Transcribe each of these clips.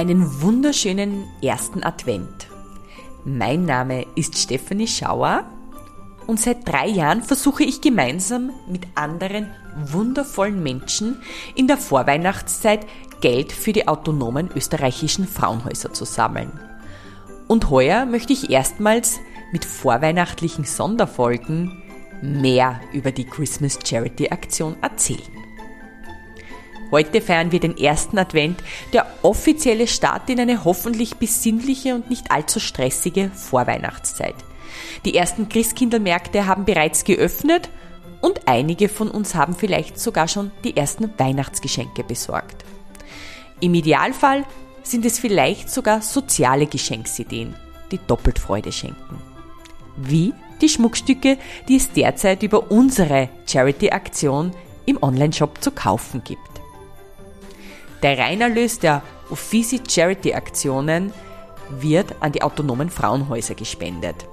Einen wunderschönen ersten Advent. Mein Name ist Stephanie Schauer und seit drei Jahren versuche ich gemeinsam mit anderen wundervollen Menschen in der Vorweihnachtszeit Geld für die autonomen österreichischen Frauenhäuser zu sammeln. Und heuer möchte ich erstmals mit vorweihnachtlichen Sonderfolgen mehr über die Christmas Charity Aktion erzählen. Heute feiern wir den ersten Advent, der offizielle Start in eine hoffentlich besinnliche und nicht allzu stressige Vorweihnachtszeit. Die ersten Christkindlmärkte haben bereits geöffnet und einige von uns haben vielleicht sogar schon die ersten Weihnachtsgeschenke besorgt. Im Idealfall sind es vielleicht sogar soziale Geschenksideen, die doppelt Freude schenken. Wie die Schmuckstücke, die es derzeit über unsere Charity-Aktion im Onlineshop zu kaufen gibt. Der Reinerlös der Uffizi Charity Aktionen wird an die autonomen Frauenhäuser gespendet.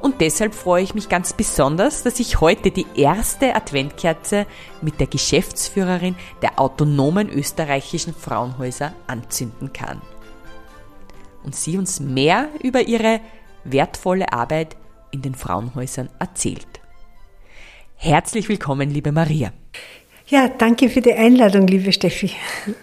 Und deshalb freue ich mich ganz besonders, dass ich heute die erste Adventkerze mit der Geschäftsführerin der autonomen österreichischen Frauenhäuser anzünden kann. Und sie uns mehr über ihre wertvolle Arbeit in den Frauenhäusern erzählt. Herzlich willkommen, liebe Maria. Ja, danke für die Einladung, liebe Steffi.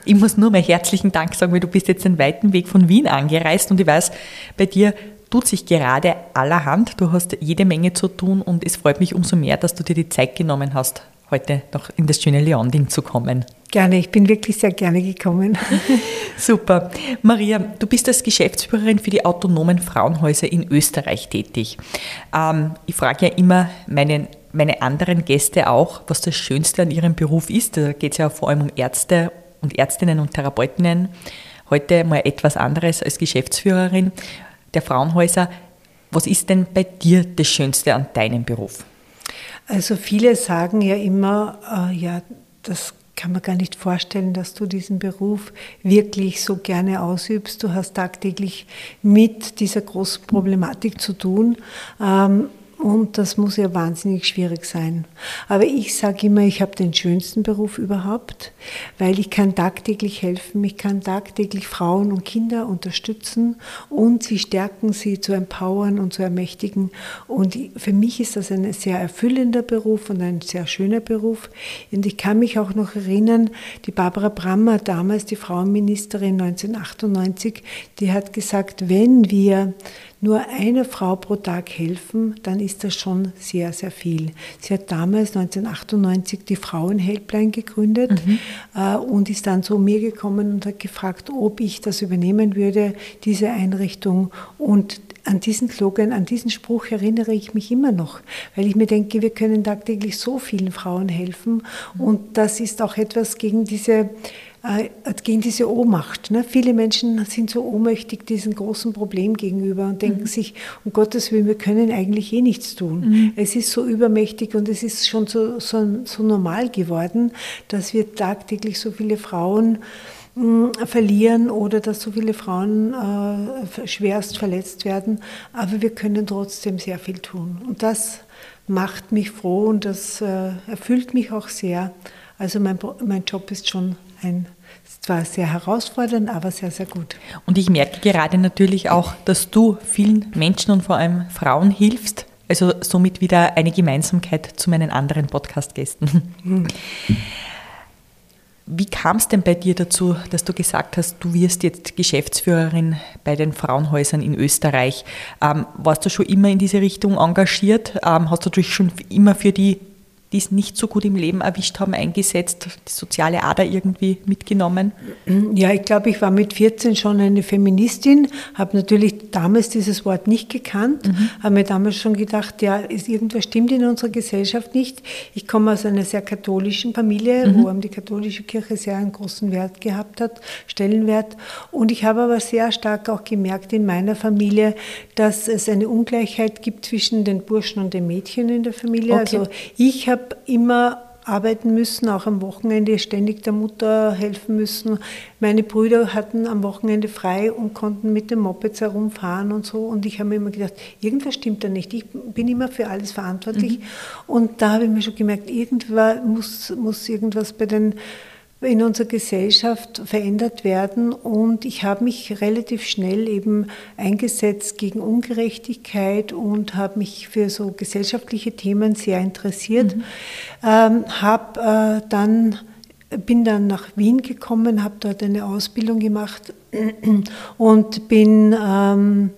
Ich muss nur mal herzlichen Dank sagen, weil du bist jetzt einen weiten Weg von Wien angereist und ich weiß, bei dir tut sich gerade allerhand. Du hast jede Menge zu tun und es freut mich umso mehr, dass du dir die Zeit genommen hast, heute noch in das schöne Leonding zu kommen. Gerne, ich bin wirklich sehr gerne gekommen. Super. Maria, du bist als Geschäftsführerin für die autonomen Frauenhäuser in Österreich tätig. Ähm, ich frage ja immer meinen meine anderen Gäste auch, was das Schönste an ihrem Beruf ist. Da geht es ja vor allem um Ärzte und Ärztinnen und Therapeutinnen. Heute mal etwas anderes als Geschäftsführerin der Frauenhäuser. Was ist denn bei dir das Schönste an deinem Beruf? Also viele sagen ja immer, äh, ja, das kann man gar nicht vorstellen, dass du diesen Beruf wirklich so gerne ausübst. Du hast tagtäglich mit dieser großen Problematik zu tun. Ähm, und das muss ja wahnsinnig schwierig sein. Aber ich sage immer, ich habe den schönsten Beruf überhaupt, weil ich kann tagtäglich helfen, ich kann tagtäglich Frauen und Kinder unterstützen und sie stärken, sie zu empowern und zu ermächtigen. Und für mich ist das ein sehr erfüllender Beruf und ein sehr schöner Beruf. Und ich kann mich auch noch erinnern, die Barbara Brammer, damals die Frauenministerin 1998, die hat gesagt, wenn wir nur einer Frau pro Tag helfen, dann ist das schon sehr, sehr viel. Sie hat damals 1998 die Frauenhelpline gegründet mhm. äh, und ist dann zu mir gekommen und hat gefragt, ob ich das übernehmen würde, diese Einrichtung. Und an diesen Slogan, an diesen Spruch erinnere ich mich immer noch, weil ich mir denke, wir können tagtäglich so vielen Frauen helfen. Mhm. Und das ist auch etwas gegen diese gegen diese Ohnmacht. Ne? Viele Menschen sind so ohnmächtig diesem großen Problem gegenüber und denken mhm. sich, um Gottes Willen, wir können eigentlich eh nichts tun. Mhm. Es ist so übermächtig und es ist schon so, so, so normal geworden, dass wir tagtäglich so viele Frauen hm, verlieren oder dass so viele Frauen äh, schwerst verletzt werden. Aber wir können trotzdem sehr viel tun. Und das macht mich froh und das äh, erfüllt mich auch sehr. Also mein, mein Job ist schon ein zwar sehr herausfordernd, aber sehr, sehr gut. Und ich merke gerade natürlich auch, dass du vielen Menschen und vor allem Frauen hilfst. Also somit wieder eine Gemeinsamkeit zu meinen anderen Podcast-Gästen. Mhm. Wie kam es denn bei dir dazu, dass du gesagt hast, du wirst jetzt Geschäftsführerin bei den Frauenhäusern in Österreich? Ähm, warst du schon immer in diese Richtung engagiert? Ähm, hast du dich schon immer für die die es nicht so gut im Leben erwischt haben, eingesetzt, die soziale Ader irgendwie mitgenommen? Ja, ich glaube, ich war mit 14 schon eine Feministin, habe natürlich damals dieses Wort nicht gekannt, mhm. habe mir damals schon gedacht, ja, ist, irgendwas stimmt in unserer Gesellschaft nicht. Ich komme aus einer sehr katholischen Familie, mhm. wo die katholische Kirche sehr einen großen Wert gehabt hat, Stellenwert. Und ich habe aber sehr stark auch gemerkt in meiner Familie, dass es eine Ungleichheit gibt zwischen den Burschen und den Mädchen in der Familie. Okay. Also ich habe habe immer arbeiten müssen, auch am Wochenende ständig der Mutter helfen müssen. Meine Brüder hatten am Wochenende frei und konnten mit den Mopeds herumfahren und so. Und ich habe mir immer gedacht, irgendwas stimmt da nicht. Ich bin immer für alles verantwortlich. Mhm. Und da habe ich mir schon gemerkt, irgendwas muss, muss irgendwas bei den in unserer Gesellschaft verändert werden. Und ich habe mich relativ schnell eben eingesetzt gegen Ungerechtigkeit und habe mich für so gesellschaftliche Themen sehr interessiert. Mhm. Ähm, habe äh, dann bin dann nach Wien gekommen, habe dort eine Ausbildung gemacht und bin ähm,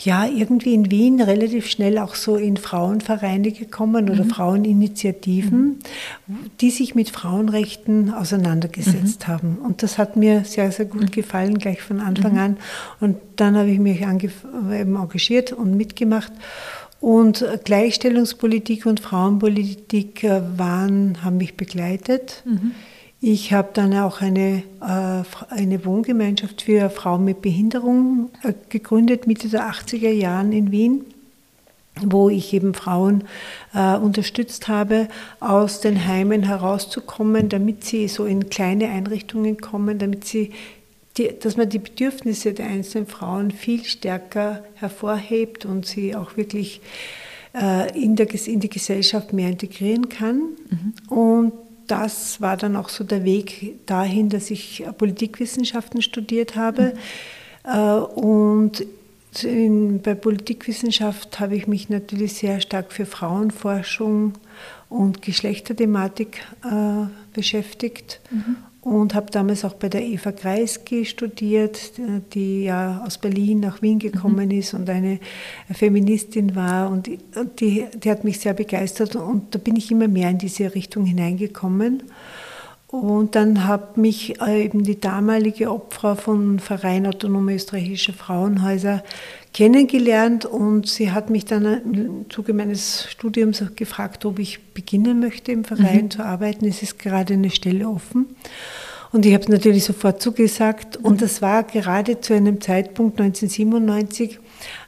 ja, irgendwie in Wien relativ schnell auch so in Frauenvereine gekommen oder mhm. Fraueninitiativen, mhm. die sich mit Frauenrechten auseinandergesetzt mhm. haben. Und das hat mir sehr, sehr gut mhm. gefallen, gleich von Anfang mhm. an. Und dann habe ich mich eben engagiert und mitgemacht. Und Gleichstellungspolitik und Frauenpolitik äh, waren, haben mich begleitet. Ich habe dann auch eine, äh, eine Wohngemeinschaft für Frauen mit Behinderung äh, gegründet, Mitte der 80er Jahren in Wien, wo ich eben Frauen äh, unterstützt habe, aus den Heimen herauszukommen, damit sie so in kleine Einrichtungen kommen, damit sie die, dass man die Bedürfnisse der einzelnen Frauen viel stärker hervorhebt und sie auch wirklich in, der, in die Gesellschaft mehr integrieren kann. Mhm. Und das war dann auch so der Weg dahin, dass ich Politikwissenschaften studiert habe. Mhm. Und in, bei Politikwissenschaft habe ich mich natürlich sehr stark für Frauenforschung und Geschlechterthematik äh, beschäftigt. Mhm und habe damals auch bei der Eva Kreisky studiert, die ja aus Berlin nach Wien gekommen mhm. ist und eine Feministin war und, die, die hat mich sehr begeistert und da bin ich immer mehr in diese Richtung hineingekommen. Und dann hat mich äh, eben die damalige Obfrau von Verein Autonome Österreichische Frauenhäuser kennengelernt und sie hat mich dann im Zuge meines Studiums gefragt, ob ich beginnen möchte im Verein mhm. zu arbeiten. Es ist gerade eine Stelle offen. Und ich habe es natürlich sofort zugesagt. Und das war gerade zu einem Zeitpunkt 1997,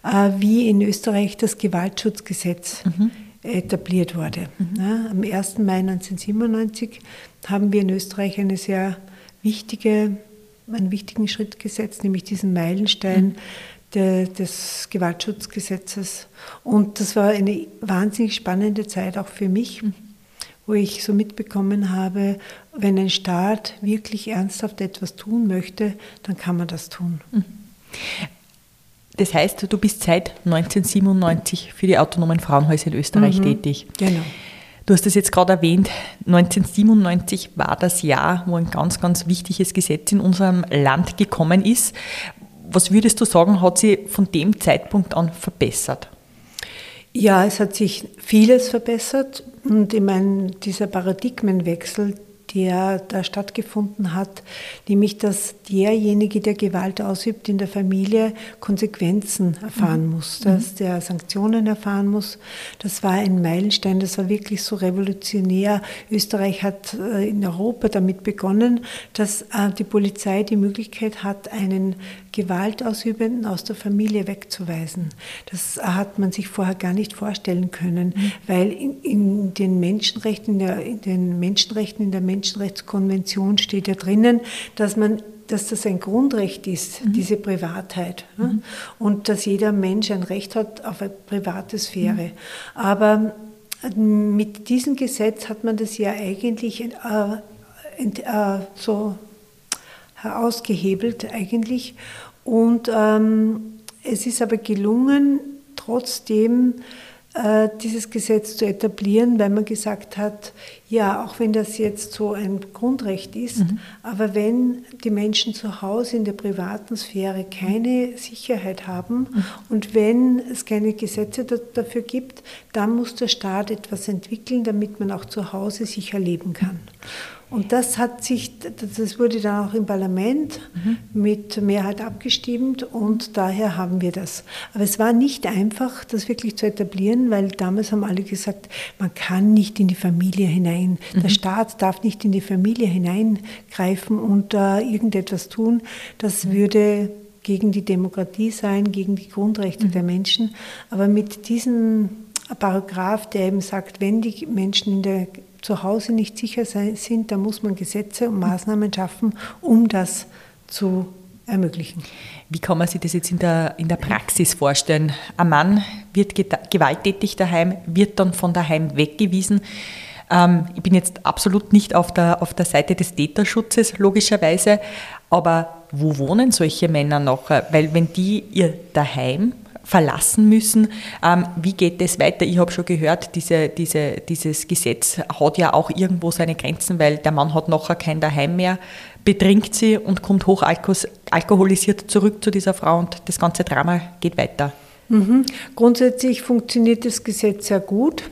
äh, wie in Österreich das Gewaltschutzgesetz mhm. etabliert wurde. Mhm. Am 1. Mai 1997 haben wir in Österreich eine sehr wichtige, einen wichtigen Schritt gesetzt, nämlich diesen Meilenstein mhm. de, des Gewaltschutzgesetzes. Und das war eine wahnsinnig spannende Zeit auch für mich. Mhm wo ich so mitbekommen habe, wenn ein Staat wirklich ernsthaft etwas tun möchte, dann kann man das tun. Mhm. Das heißt, du bist seit 1997 für die autonomen Frauenhäuser in Österreich mhm. tätig. Genau. Du hast es jetzt gerade erwähnt, 1997 war das Jahr, wo ein ganz, ganz wichtiges Gesetz in unserem Land gekommen ist. Was würdest du sagen, hat sich von dem Zeitpunkt an verbessert? Ja, es hat sich vieles verbessert und ich meine, dieser Paradigmenwechsel, der da stattgefunden hat, nämlich dass derjenige, der Gewalt ausübt in der Familie, Konsequenzen erfahren mhm. muss, dass mhm. der Sanktionen erfahren muss. Das war ein Meilenstein, das war wirklich so revolutionär. Österreich hat äh, in Europa damit begonnen, dass äh, die Polizei die Möglichkeit hat, einen Gewaltausübenden aus der Familie wegzuweisen. Das hat man sich vorher gar nicht vorstellen können, mhm. weil in, in, den Menschenrechten, in, der, in den Menschenrechten, in der Menschenrechtskonvention steht ja drinnen, dass man dass das ein Grundrecht ist, mhm. diese Privatheit. Mhm. Und dass jeder Mensch ein Recht hat auf eine private Sphäre. Mhm. Aber mit diesem Gesetz hat man das ja eigentlich äh, äh, so ausgehebelt eigentlich. Und ähm, es ist aber gelungen, trotzdem äh, dieses Gesetz zu etablieren, weil man gesagt hat, ja, auch wenn das jetzt so ein Grundrecht ist, mhm. aber wenn die Menschen zu Hause in der privaten Sphäre keine Sicherheit haben mhm. und wenn es keine Gesetze dafür gibt, dann muss der Staat etwas entwickeln, damit man auch zu Hause sicher leben kann. Und das hat sich, das wurde dann auch im Parlament mhm. mit Mehrheit abgestimmt und daher haben wir das. Aber es war nicht einfach, das wirklich zu etablieren, weil damals haben alle gesagt, man kann nicht in die Familie hinein, mhm. der Staat darf nicht in die Familie hineingreifen und da äh, irgendetwas tun. Das mhm. würde gegen die Demokratie sein, gegen die Grundrechte mhm. der Menschen. Aber mit diesem Paragraph, der eben sagt, wenn die Menschen in der zu Hause nicht sicher sind, da muss man Gesetze und Maßnahmen schaffen, um das zu ermöglichen. Wie kann man sich das jetzt in der, in der Praxis vorstellen? Ein Mann wird gewalttätig daheim, wird dann von daheim weggewiesen. Ähm, ich bin jetzt absolut nicht auf der, auf der Seite des Täterschutzes, logischerweise, aber wo wohnen solche Männer noch? Weil wenn die ihr daheim verlassen müssen. Ähm, wie geht es weiter? Ich habe schon gehört, diese, diese, dieses Gesetz hat ja auch irgendwo seine Grenzen, weil der Mann hat nachher kein Daheim mehr, betrinkt sie und kommt hoch alkoholisiert zurück zu dieser Frau und das ganze Drama geht weiter. Mhm. Grundsätzlich funktioniert das Gesetz sehr gut,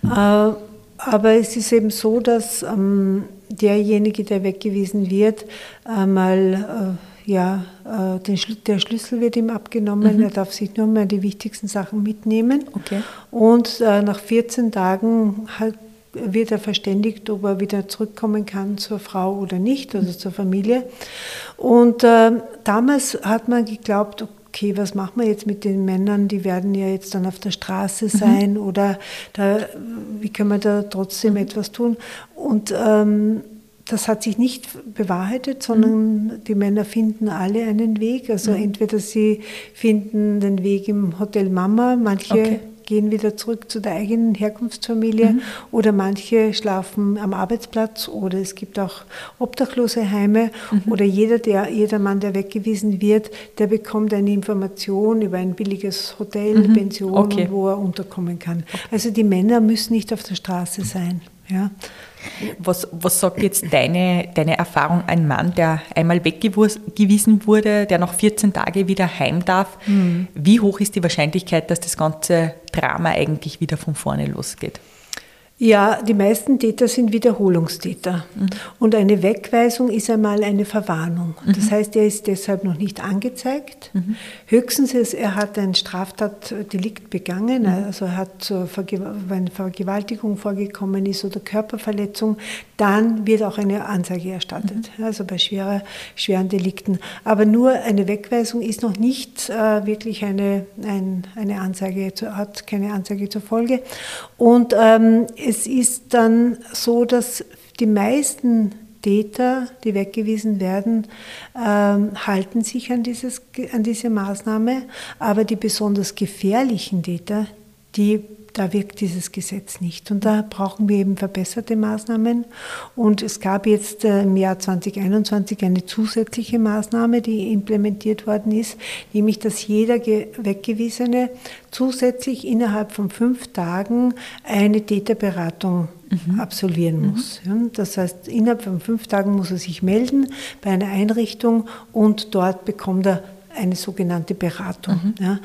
mhm. äh, aber es ist eben so, dass ähm, derjenige, der weggewiesen wird, einmal äh, ja, äh, der Schlüssel wird ihm abgenommen, mhm. er darf sich nur mehr die wichtigsten Sachen mitnehmen. Okay. Und äh, nach 14 Tagen halt wird er verständigt, ob er wieder zurückkommen kann zur Frau oder nicht, also zur Familie. Und äh, damals hat man geglaubt, okay, was machen wir jetzt mit den Männern, die werden ja jetzt dann auf der Straße mhm. sein mhm. oder da, wie können wir da trotzdem mhm. etwas tun? Und ähm, das hat sich nicht bewahrheitet, sondern mhm. die Männer finden alle einen Weg. Also mhm. entweder sie finden den Weg im Hotel Mama, manche okay gehen wieder zurück zu der eigenen Herkunftsfamilie mhm. oder manche schlafen am Arbeitsplatz oder es gibt auch obdachlose Heime mhm. oder jeder, der, jeder Mann, der weggewiesen wird, der bekommt eine Information über ein billiges Hotel, mhm. Pension, okay. wo er unterkommen kann. Also die Männer müssen nicht auf der Straße sein. Ja. Was, was sagt jetzt deine, deine Erfahrung, ein Mann, der einmal weggewiesen wurde, der nach 14 Tagen wieder heim darf? Mhm. Wie hoch ist die Wahrscheinlichkeit, dass das ganze Drama eigentlich wieder von vorne losgeht? Ja, die meisten Täter sind Wiederholungstäter. Mhm. Und eine Wegweisung ist einmal eine Verwarnung. Mhm. Das heißt, er ist deshalb noch nicht angezeigt. Mhm. Höchstens ist, er hat ein Straftatdelikt begangen, mhm. also er hat, wenn Vergewaltigung vorgekommen ist oder Körperverletzung, dann wird auch eine Anzeige erstattet. Mhm. Also bei schwerer, schweren Delikten. Aber nur eine Wegweisung ist noch nicht äh, wirklich eine, ein, eine Anzeige, hat keine Anzeige zur Folge. Und ähm, es ist dann so, dass die meisten Täter, die weggewiesen werden, ähm, halten sich an, dieses, an diese Maßnahme, aber die besonders gefährlichen Täter, die da wirkt dieses Gesetz nicht. Und da brauchen wir eben verbesserte Maßnahmen. Und es gab jetzt äh, im Jahr 2021 eine zusätzliche Maßnahme, die implementiert worden ist, nämlich dass jeder Weggewiesene zusätzlich innerhalb von fünf Tagen eine Täterberatung mhm. absolvieren mhm. muss. Mhm. Das heißt, innerhalb von fünf Tagen muss er sich melden bei einer Einrichtung und dort bekommt er eine sogenannte Beratung. Mhm.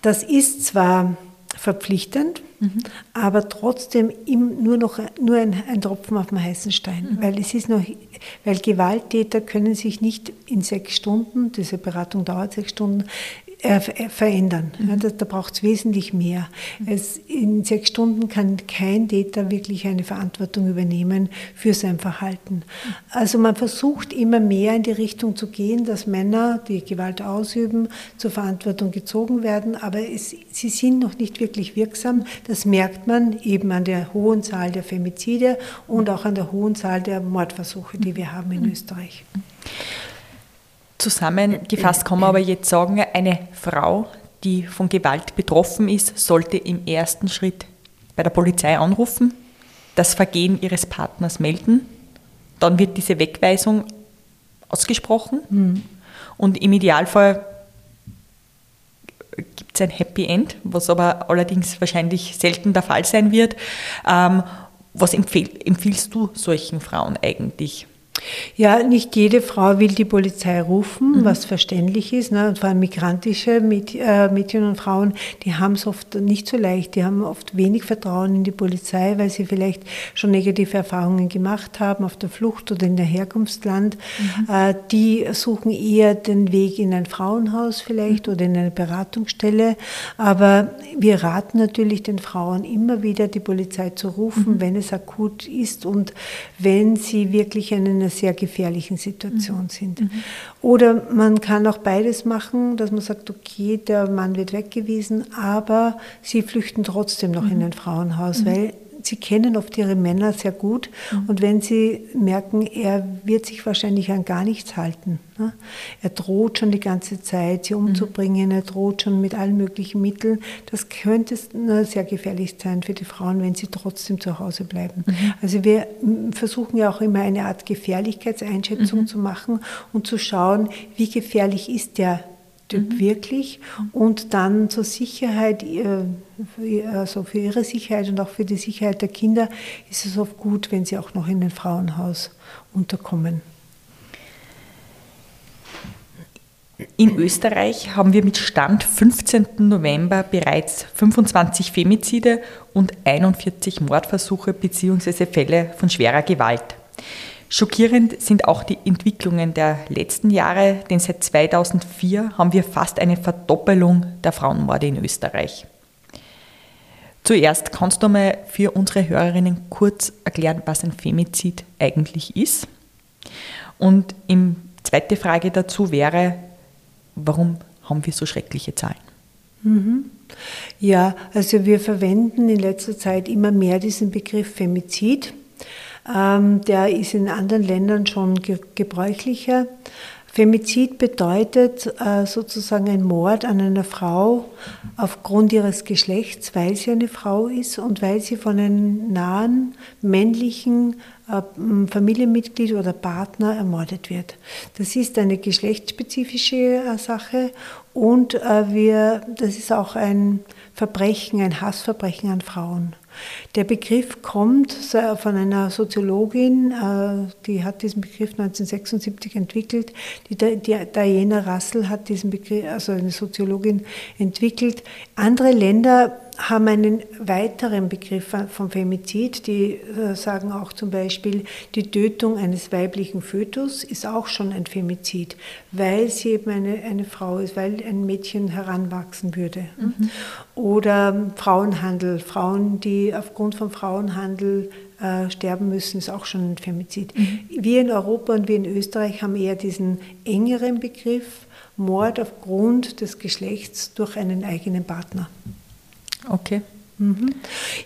Das ist zwar verpflichtend, mhm. aber trotzdem nur noch nur ein, ein Tropfen auf dem heißen Stein, mhm. weil es ist noch, weil Gewalttäter können sich nicht in sechs Stunden, diese Beratung dauert sechs Stunden, äh, verändern. Mhm. Ja, da, da braucht es wesentlich mehr. Mhm. Es, in sechs Stunden kann kein Täter wirklich eine Verantwortung übernehmen für sein Verhalten. Also man versucht immer mehr in die Richtung zu gehen, dass Männer, die Gewalt ausüben, zur Verantwortung gezogen werden, aber es, sie sind noch nicht wirklich wirksam. Das merkt man eben an der hohen Zahl der Femizide und auch an der hohen Zahl der Mordversuche, die wir haben in mhm. Österreich. Zusammengefasst kann man aber jetzt sagen, eine Frau, die von Gewalt betroffen ist, sollte im ersten Schritt bei der Polizei anrufen, das Vergehen ihres Partners melden, dann wird diese Wegweisung ausgesprochen mhm. und im Idealfall gibt es ein Happy End, was aber allerdings wahrscheinlich selten der Fall sein wird. Ähm, was empfiehlst du solchen Frauen eigentlich? Ja, nicht jede Frau will die Polizei rufen, mhm. was verständlich ist. Ne? Und vor allem migrantische äh, Mädchen und Frauen, die haben es oft nicht so leicht. Die haben oft wenig Vertrauen in die Polizei, weil sie vielleicht schon negative Erfahrungen gemacht haben auf der Flucht oder in der Herkunftsland. Mhm. Äh, die suchen eher den Weg in ein Frauenhaus vielleicht mhm. oder in eine Beratungsstelle. Aber wir raten natürlich den Frauen immer wieder, die Polizei zu rufen, mhm. wenn es akut ist und wenn sie wirklich einen einer sehr gefährlichen Situation mhm. sind. Mhm. Oder man kann auch beides machen, dass man sagt, okay, der Mann wird weggewiesen, aber sie flüchten trotzdem noch mhm. in ein Frauenhaus, mhm. weil sie kennen oft ihre Männer sehr gut mhm. und wenn sie merken, er wird sich wahrscheinlich an gar nichts halten. Ne? Er droht schon die ganze Zeit, sie umzubringen, mhm. er droht schon mit allen möglichen Mitteln. Das könnte sehr gefährlich sein für die Frauen, wenn sie trotzdem zu Hause bleiben. Mhm. Also wir versuchen ja auch immer eine Art Gefährlichkeitseinschätzung mhm. zu machen und zu schauen, wie gefährlich ist der Typ mhm. wirklich und dann zur Sicherheit, also für ihre Sicherheit und auch für die Sicherheit der Kinder ist es oft gut, wenn sie auch noch in ein Frauenhaus unterkommen. In Österreich haben wir mit Stand 15. November bereits 25 Femizide und 41 Mordversuche bzw. Fälle von schwerer Gewalt. Schockierend sind auch die Entwicklungen der letzten Jahre, denn seit 2004 haben wir fast eine Verdoppelung der Frauenmorde in Österreich. Zuerst kannst du mal für unsere Hörerinnen kurz erklären, was ein Femizid eigentlich ist. Und die zweite Frage dazu wäre, warum haben wir so schreckliche Zahlen? Mhm. Ja, also wir verwenden in letzter Zeit immer mehr diesen Begriff Femizid. Ähm, der ist in anderen Ländern schon gebräuchlicher. Femizid bedeutet äh, sozusagen ein Mord an einer Frau aufgrund ihres Geschlechts, weil sie eine Frau ist und weil sie von einem nahen männlichen äh, Familienmitglied oder Partner ermordet wird. Das ist eine geschlechtsspezifische äh, Sache und wir, das ist auch ein Verbrechen, ein Hassverbrechen an Frauen. Der Begriff kommt von einer Soziologin, äh, die hat diesen Begriff 1976 entwickelt. Die Diana Russell hat diesen Begriff, also eine Soziologin, entwickelt. Andere Länder haben einen weiteren Begriff vom Femizid. Die äh, sagen auch zum Beispiel, die Tötung eines weiblichen Fötus ist auch schon ein Femizid, weil sie eben eine, eine Frau ist, weil ein Mädchen heranwachsen würde. Mhm. Oder Frauenhandel, Frauen, die aufgrund von Frauenhandel äh, sterben müssen, ist auch schon ein Femizid. Mhm. Wir in Europa und wir in Österreich haben eher diesen engeren Begriff Mord aufgrund des Geschlechts durch einen eigenen Partner. Okay. Mhm.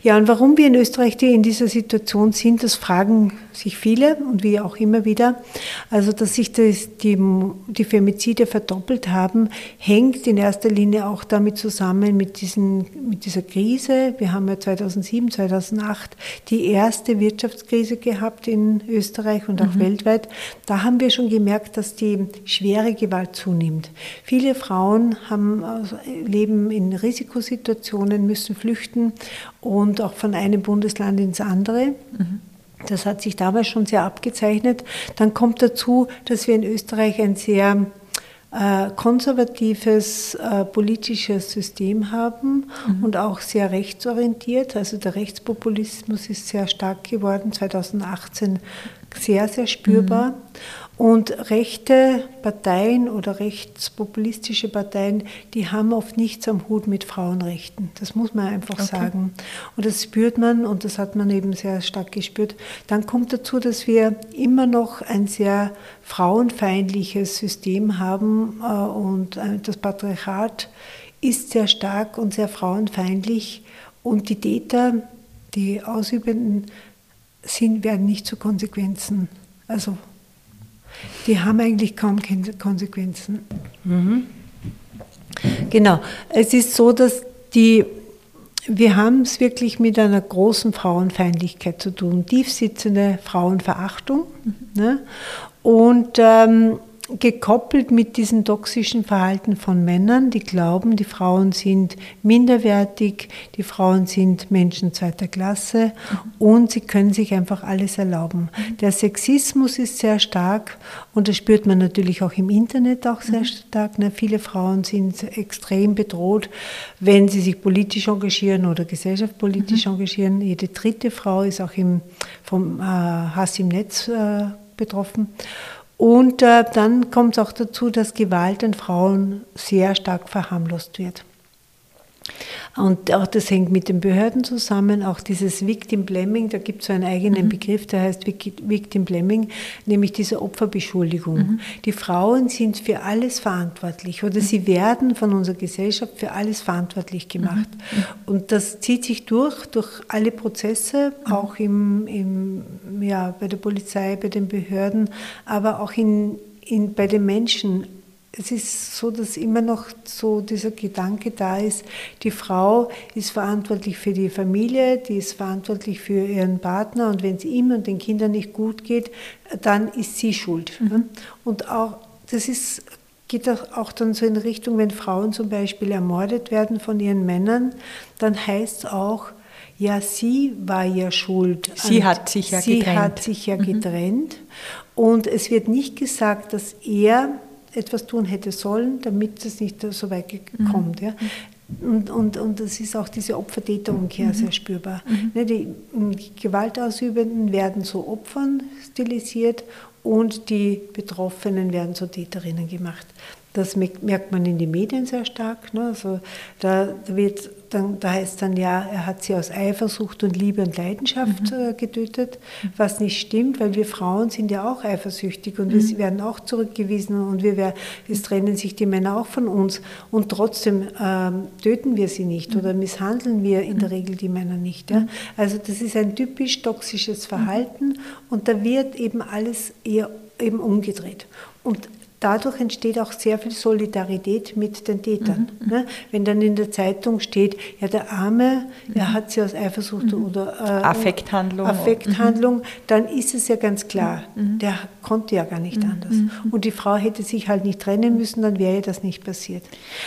Ja, und warum wir in Österreich in dieser Situation sind, das fragen sich viele und wir auch immer wieder. Also, dass sich das, die, die Femizide verdoppelt haben, hängt in erster Linie auch damit zusammen mit, diesen, mit dieser Krise. Wir haben ja 2007, 2008 die erste Wirtschaftskrise gehabt in Österreich und auch mhm. weltweit. Da haben wir schon gemerkt, dass die schwere Gewalt zunimmt. Viele Frauen haben, also, leben in Risikosituationen, müssen flüchten und auch von einem Bundesland ins andere. Mhm. Das hat sich damals schon sehr abgezeichnet. Dann kommt dazu, dass wir in Österreich ein sehr äh, konservatives äh, politisches System haben mhm. und auch sehr rechtsorientiert. Also der Rechtspopulismus ist sehr stark geworden, 2018 sehr, sehr spürbar. Mhm. Und rechte Parteien oder rechtspopulistische Parteien, die haben oft nichts am Hut mit Frauenrechten. Das muss man einfach okay. sagen. Und das spürt man und das hat man eben sehr stark gespürt. Dann kommt dazu, dass wir immer noch ein sehr frauenfeindliches System haben äh, und äh, das Patriarchat ist sehr stark und sehr frauenfeindlich und die Täter, die Ausübenden, sind, werden nicht zu Konsequenzen. Also die haben eigentlich kaum Konsequenzen. Mhm. Genau, es ist so, dass die, wir haben es wirklich mit einer großen Frauenfeindlichkeit zu tun, tiefsitzende Frauenverachtung. Mhm. Ne? Und ähm, gekoppelt mit diesem toxischen Verhalten von Männern, die glauben, die Frauen sind minderwertig, die Frauen sind Menschen zweiter Klasse und sie können sich einfach alles erlauben. Der Sexismus ist sehr stark und das spürt man natürlich auch im Internet auch sehr stark. Ne? Viele Frauen sind extrem bedroht, wenn sie sich politisch engagieren oder gesellschaftspolitisch mhm. engagieren. Jede dritte Frau ist auch im, vom äh, Hass im Netz äh, betroffen. Und äh, dann kommt es auch dazu, dass Gewalt an Frauen sehr stark verharmlost wird. Und auch das hängt mit den Behörden zusammen, auch dieses Victim Blaming, da gibt es so einen eigenen mhm. Begriff, der heißt Victim Blaming, nämlich diese Opferbeschuldigung. Mhm. Die Frauen sind für alles verantwortlich oder mhm. sie werden von unserer Gesellschaft für alles verantwortlich gemacht. Mhm. Und das zieht sich durch, durch alle Prozesse, mhm. auch im, im, ja, bei der Polizei, bei den Behörden, aber auch in, in, bei den Menschen es ist so, dass immer noch so dieser Gedanke da ist, die Frau ist verantwortlich für die Familie, die ist verantwortlich für ihren Partner und wenn es ihm und den Kindern nicht gut geht, dann ist sie schuld. Mhm. Und auch das ist, geht auch dann so in Richtung, wenn Frauen zum Beispiel ermordet werden von ihren Männern, dann heißt es auch, ja, sie war ja schuld. Sie hat sich ja sie getrennt. Sie hat sich ja mhm. getrennt. Und es wird nicht gesagt, dass er etwas tun hätte sollen, damit es nicht so weit mhm. kommt. Ja. Und, und, und das ist auch diese Opfer-Täter-Umkehr mhm. sehr spürbar. Mhm. Ne, die, die Gewaltausübenden werden zu Opfern stilisiert und die Betroffenen werden zu Täterinnen gemacht. Das merkt man in den Medien sehr stark. Ne? Also da, wird dann, da heißt dann ja, er hat sie aus Eifersucht und Liebe und Leidenschaft mhm. äh, getötet, was nicht stimmt, weil wir Frauen sind ja auch eifersüchtig und mhm. wir werden auch zurückgewiesen und wir, wir, es trennen sich die Männer auch von uns und trotzdem ähm, töten wir sie nicht mhm. oder misshandeln wir in der mhm. Regel die Männer nicht. Ja? Mhm. Also das ist ein typisch toxisches Verhalten und da wird eben alles eher eben umgedreht. Und dadurch entsteht auch sehr viel Solidarität mit den Tätern. Mhm. Ne? Wenn dann in der Zeitung steht, ja, der Arme, mhm. er hat sie aus Eifersucht mhm. oder äh, Affekthandlung, Affekthandlung dann ist es ja ganz klar, mhm. Mhm. der konnte ja gar nicht anders. Und die Frau hätte sich halt nicht trennen müssen, dann wäre ja das nicht passiert.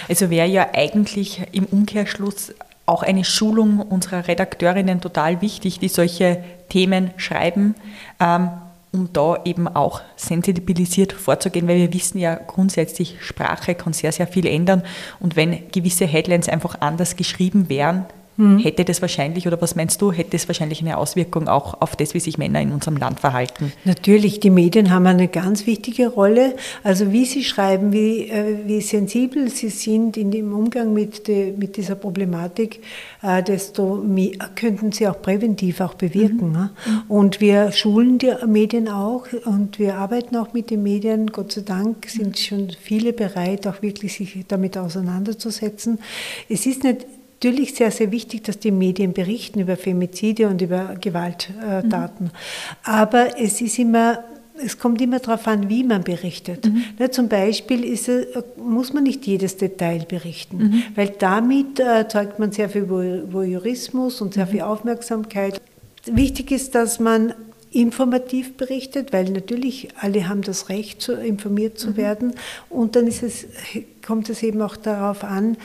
Also wäre ja eigentlich im Umkehrschluss auch eine Schulung unserer Redakteurinnen total wichtig, die solche Themen schreiben. Ähm, um da eben auch sensibilisiert vorzugehen, weil wir wissen ja grundsätzlich, Sprache kann sehr, sehr viel ändern. Und wenn gewisse Headlines einfach anders geschrieben wären, Mhm. Hätte das wahrscheinlich, oder was meinst du, hätte das wahrscheinlich eine Auswirkung auch auf das, wie sich Männer in unserem Land verhalten? Natürlich, die Medien haben eine ganz wichtige Rolle. Also wie sie schreiben, wie, äh, wie sensibel sie sind in dem Umgang mit, de, mit dieser Problematik, äh, desto mehr könnten sie auch präventiv auch bewirken. Mhm. Ne? Und wir schulen die Medien auch und wir arbeiten auch mit den Medien. Gott sei Dank sind schon viele bereit, auch wirklich sich damit auseinanderzusetzen. Es ist nicht natürlich sehr, sehr wichtig, dass die Medien berichten über Femizide und über Gewalttaten. Mhm. Aber es ist immer es kommt immer darauf an, wie man berichtet. Mhm. Ne, zum Beispiel es, muss man nicht jedes Detail berichten, mhm. weil damit äh, erzeugt man sehr viel Voyeurismus und sehr mhm. viel Aufmerksamkeit. Wichtig ist, dass man informativ berichtet, weil natürlich alle haben das Recht, informiert zu mhm. werden. Und dann es, kommt es eben auch darauf an,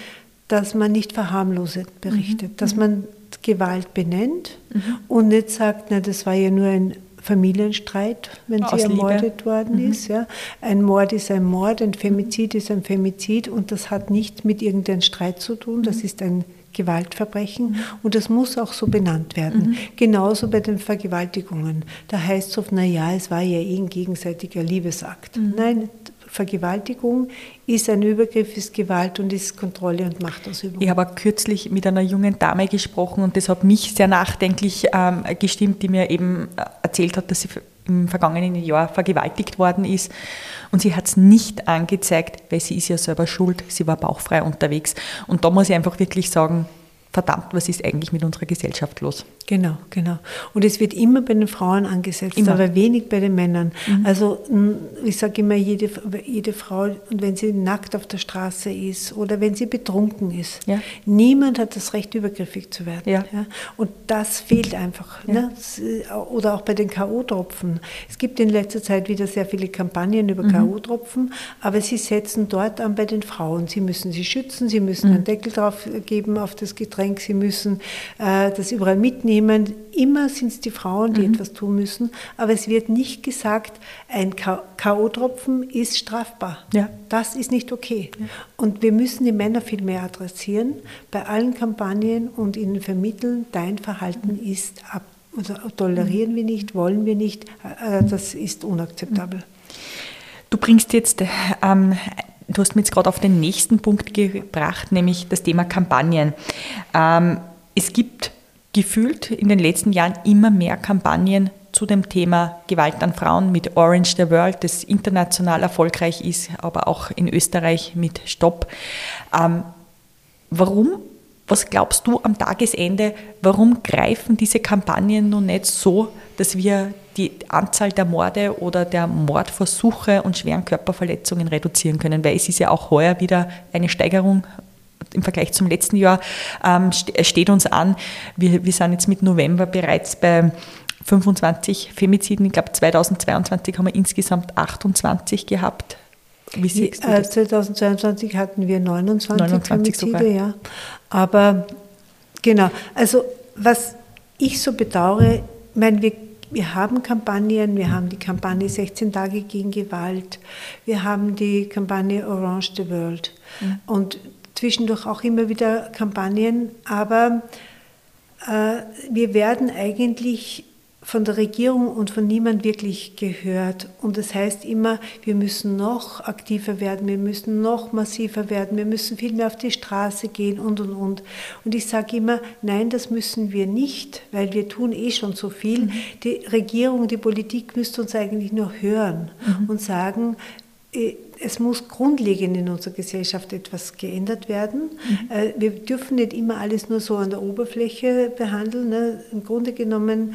dass man nicht verharmloset berichtet, mhm. dass man Gewalt benennt mhm. und nicht sagt, na, das war ja nur ein Familienstreit, wenn Aus sie ermordet Liebe. worden mhm. ist. Ja. Ein Mord ist ein Mord, ein Femizid ist ein Femizid und das hat nicht mit irgendeinem Streit zu tun, das mhm. ist ein Gewaltverbrechen mhm. und das muss auch so benannt werden. Mhm. Genauso bei den Vergewaltigungen. Da heißt es oft, naja, es war ja eh ein gegenseitiger Liebesakt. Mhm. Nein, Vergewaltigung ist ein Übergriff, ist Gewalt und ist Kontrolle und Machtausübung. Ich habe kürzlich mit einer jungen Dame gesprochen und das hat mich sehr nachdenklich ähm, gestimmt, die mir eben äh, erzählt hat, dass sie im vergangenen Jahr vergewaltigt worden ist. Und sie hat es nicht angezeigt, weil sie ist ja selber schuld, sie war bauchfrei unterwegs. Und da muss ich einfach wirklich sagen, verdammt, was ist eigentlich mit unserer Gesellschaft los? Genau, genau. Und es wird immer bei den Frauen angesetzt, immer. aber wenig bei den Männern. Mhm. Also ich sage immer, jede, jede Frau, und wenn sie nackt auf der Straße ist oder wenn sie betrunken ist, ja. niemand hat das Recht, übergriffig zu werden. Ja. ja? Und das fehlt einfach. Ja. Ne? Oder auch bei den K.O.-Tropfen. Es gibt in letzter Zeit wieder sehr viele Kampagnen über mhm. K.O.-Tropfen, aber sie setzen dort an bei den Frauen. Sie müssen sie schützen, sie müssen mhm. einen Deckel drauf geben auf das Getränk, sie müssen äh, das überall mitnehmen nehmen, immer sind es die Frauen, die mhm. etwas tun müssen, aber es wird nicht gesagt, ein K.O.-Tropfen ist strafbar. Ja. Das ist nicht okay. Ja. Und wir müssen die Männer viel mehr adressieren bei allen Kampagnen und ihnen vermitteln, dein Verhalten mhm. ist ab. Also tolerieren mhm. wir nicht, wollen wir nicht, äh, das ist unakzeptabel. Du bringst jetzt ähm, du hast mir jetzt gerade auf den nächsten Punkt gebracht, nämlich das Thema Kampagnen. Ähm, es gibt gefühlt in den letzten Jahren immer mehr Kampagnen zu dem Thema Gewalt an Frauen mit Orange the World, das international erfolgreich ist, aber auch in Österreich mit Stopp. Ähm, warum, was glaubst du am Tagesende, warum greifen diese Kampagnen nun nicht so, dass wir die Anzahl der Morde oder der Mordversuche und schweren Körperverletzungen reduzieren können? Weil es ist ja auch heuer wieder eine Steigerung im Vergleich zum letzten Jahr ähm, steht uns an. Wir, wir sind jetzt mit November bereits bei 25 Femiziden. Ich glaube, 2022 haben wir insgesamt 28 gehabt. Wie siehst du das? 2022 hatten wir 29, 29 Femizide, sogar. ja. Aber genau, also was ich so bedauere, ich meine, wir, wir haben Kampagnen, wir haben die Kampagne 16 Tage gegen Gewalt, wir haben die Kampagne Orange the World mhm. und zwischendurch auch immer wieder Kampagnen, aber äh, wir werden eigentlich von der Regierung und von niemand wirklich gehört. Und das heißt immer, wir müssen noch aktiver werden, wir müssen noch massiver werden, wir müssen viel mehr auf die Straße gehen und, und, und. Und ich sage immer, nein, das müssen wir nicht, weil wir tun eh schon so viel. Mhm. Die Regierung, die Politik müsste uns eigentlich nur hören mhm. und sagen, äh, es muss grundlegend in unserer Gesellschaft etwas geändert werden. Mhm. Äh, wir dürfen nicht immer alles nur so an der Oberfläche behandeln. Ne? Im Grunde genommen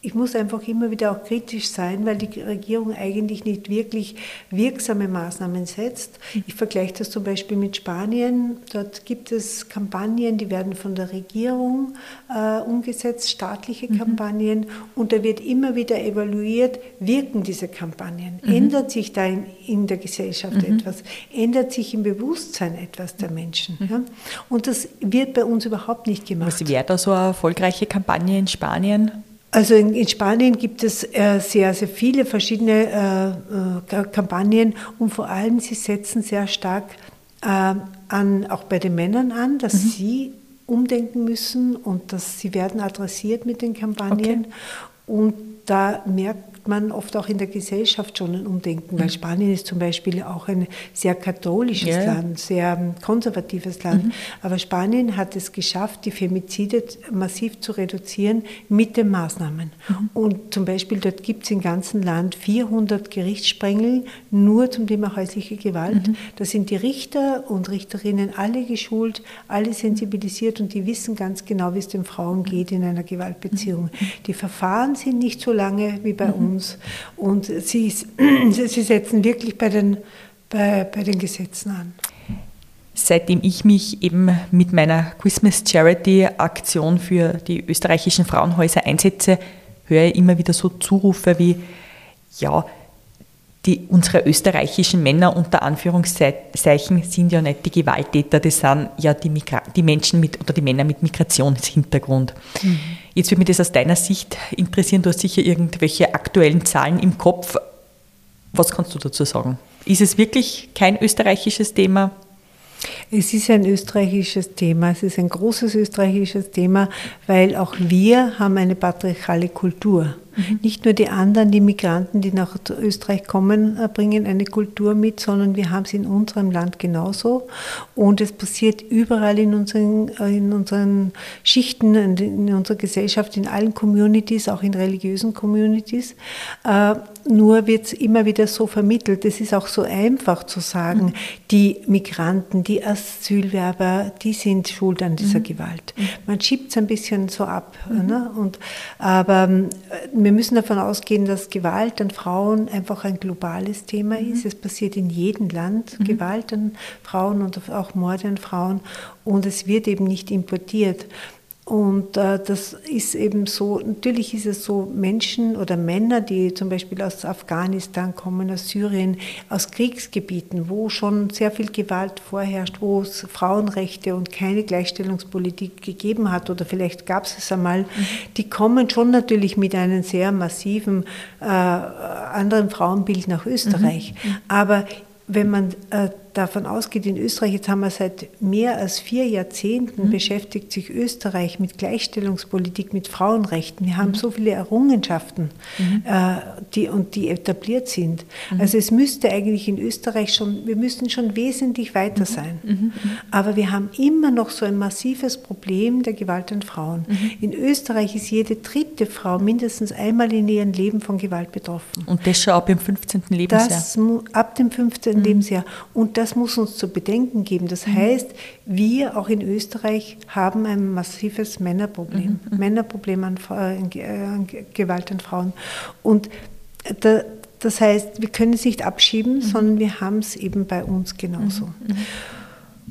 ich muss einfach immer wieder auch kritisch sein, weil die Regierung eigentlich nicht wirklich wirksame Maßnahmen setzt. Ich vergleiche das zum Beispiel mit Spanien. Dort gibt es Kampagnen, die werden von der Regierung äh, umgesetzt, staatliche mhm. Kampagnen. Und da wird immer wieder evaluiert, wirken diese Kampagnen? Mhm. Ändert sich da in, in der Gesellschaft mhm. etwas? Ändert sich im Bewusstsein etwas der Menschen? Mhm. Ja? Und das wird bei uns überhaupt nicht gemacht. Was wäre da so eine erfolgreiche Kampagne in Spanien? Also in, in, Spanien gibt es äh, sehr, sehr viele verschiedene äh, äh, Kampagnen und vor allem sie setzen sehr stark äh, an, auch bei den Männern an, dass mhm. sie umdenken müssen und dass sie werden adressiert mit den Kampagnen. Okay. Und da merkt man oft auch in der Gesellschaft schon ein Umdenken, weil mhm. Spanien ist zum Beispiel auch ein sehr katholisches ja. Land, sehr konservatives Land. Mhm. Aber Spanien hat es geschafft, die Femizide massiv zu reduzieren mit den Maßnahmen. Mhm. Und zum Beispiel dort gibt es im ganzen Land 400 Gerichtssprengel nur zum Thema häusliche Gewalt. Mhm. Da sind die Richter und Richterinnen alle geschult, alle sensibilisiert und die wissen ganz genau, wie es den Frauen geht in einer Gewaltbeziehung. Mhm. Die Verfahren sind nicht so lange wie bei uns uns. Und sie, sie setzen wirklich bei den, bei, bei den Gesetzen an. Seitdem ich mich eben mit meiner Christmas Charity Aktion für die österreichischen Frauenhäuser einsetze, höre ich immer wieder so Zurufe wie, ja, die, unsere österreichischen Männer unter Anführungszeichen sind ja nicht die Gewalttäter, das sind ja die, Migra die Menschen mit oder die Männer mit Migrationshintergrund. Mhm. Jetzt würde mich das aus deiner Sicht interessieren, du hast sicher irgendwelche aktuellen Zahlen im Kopf. Was kannst du dazu sagen? Ist es wirklich kein österreichisches Thema? Es ist ein österreichisches Thema, es ist ein großes österreichisches Thema, weil auch wir haben eine patriarchale Kultur. Mhm. Nicht nur die anderen, die Migranten, die nach Österreich kommen, äh, bringen eine Kultur mit, sondern wir haben sie in unserem Land genauso. Und es passiert überall in unseren, äh, in unseren Schichten, in unserer Gesellschaft, in allen Communities, auch in religiösen Communities. Äh, nur wird es immer wieder so vermittelt. Es ist auch so einfach zu sagen, mhm. die Migranten, die Asylwerber, die sind schuld an dieser mhm. Gewalt. Mhm. Man schiebt es ein bisschen so ab. Ne? Und, aber wir müssen davon ausgehen, dass Gewalt an Frauen einfach ein globales Thema mhm. ist. Es passiert in jedem Land mhm. Gewalt an Frauen und auch Morde an Frauen und es wird eben nicht importiert. Und äh, das ist eben so, natürlich ist es so, Menschen oder Männer, die zum Beispiel aus Afghanistan kommen, aus Syrien, aus Kriegsgebieten, wo schon sehr viel Gewalt vorherrscht, wo es Frauenrechte und keine Gleichstellungspolitik gegeben hat oder vielleicht gab es es einmal, mhm. die kommen schon natürlich mit einem sehr massiven äh, anderen Frauenbild nach Österreich. Mhm. mhm. Aber wenn man äh, davon ausgeht, in Österreich, jetzt haben wir seit mehr als vier Jahrzehnten mhm. beschäftigt sich Österreich mit Gleichstellungspolitik, mit Frauenrechten. Wir haben mhm. so viele Errungenschaften, mhm. äh, die, und die etabliert sind. Mhm. Also es müsste eigentlich in Österreich schon, wir müssten schon wesentlich weiter mhm. sein. Mhm. Aber wir haben immer noch so ein massives Problem der Gewalt an Frauen. In Österreich ist jede dritte Frau mindestens einmal in ihrem Leben von Gewalt betroffen. Und das schon ab dem 15. Lebensjahr? Das, ab dem 15. Lebensjahr. Und das muss uns zu bedenken geben. Das heißt, wir auch in Österreich haben ein massives Männerproblem. Männerproblem an, äh, an Gewalt an Frauen. Und da, das heißt, wir können es nicht abschieben, mhm. sondern wir haben es eben bei uns genauso. Mhm.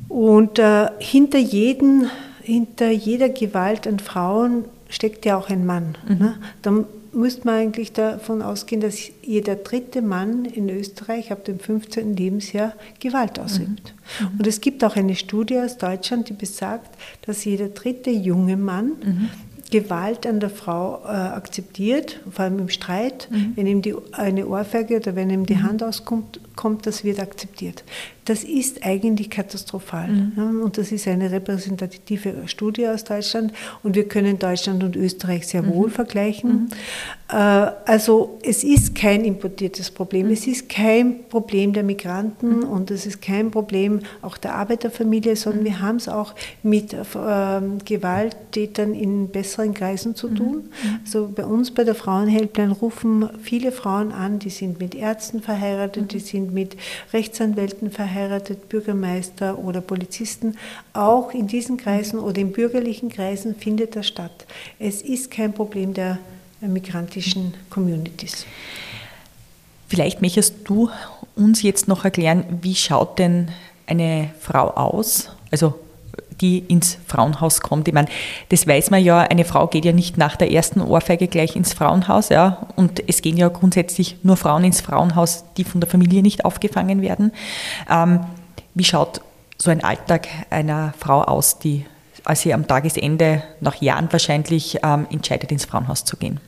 Und äh, hinter, jeden, hinter jeder Gewalt an Frauen steckt ja auch ein Mann. Mhm. Ne? Da müsste man eigentlich davon ausgehen, dass jeder dritte Mann in Österreich ab dem 15. Lebensjahr Gewalt ausübt. Mhm. Und es gibt auch eine Studie aus Deutschland, die besagt, dass jeder dritte junge Mann mhm. Gewalt an der Frau äh, akzeptiert, vor allem im Streit. Mhm. Wenn ihm die, eine Ohrfeige oder wenn ihm die mhm. Hand auskommt, kommt, das wird akzeptiert. Das ist eigentlich katastrophal. Mhm. Und das ist eine repräsentative Studie aus Deutschland. Und wir können Deutschland und Österreich sehr mhm. wohl vergleichen. Mhm. Äh, also es ist kein importiertes Problem. Mhm. Es ist kein Problem der Migranten mhm. und es ist kein Problem auch der Arbeiterfamilie, sondern wir haben es auch mit äh, Gewalttätern in besseren Kreisen zu tun. Also bei uns bei der Frauenhelpline rufen viele Frauen an, die sind mit Ärzten verheiratet, die sind mit Rechtsanwälten verheiratet, Bürgermeister oder Polizisten. Auch in diesen Kreisen oder in bürgerlichen Kreisen findet das statt. Es ist kein Problem der migrantischen Communities. Vielleicht möchtest du uns jetzt noch erklären, wie schaut denn eine Frau aus? Also die ins Frauenhaus kommt. Ich meine, das weiß man ja, eine Frau geht ja nicht nach der ersten Ohrfeige gleich ins Frauenhaus, ja. Und es gehen ja grundsätzlich nur Frauen ins Frauenhaus, die von der Familie nicht aufgefangen werden. Ähm, wie schaut so ein Alltag einer Frau aus, die als sie am Tagesende nach Jahren wahrscheinlich ähm, entscheidet, ins Frauenhaus zu gehen?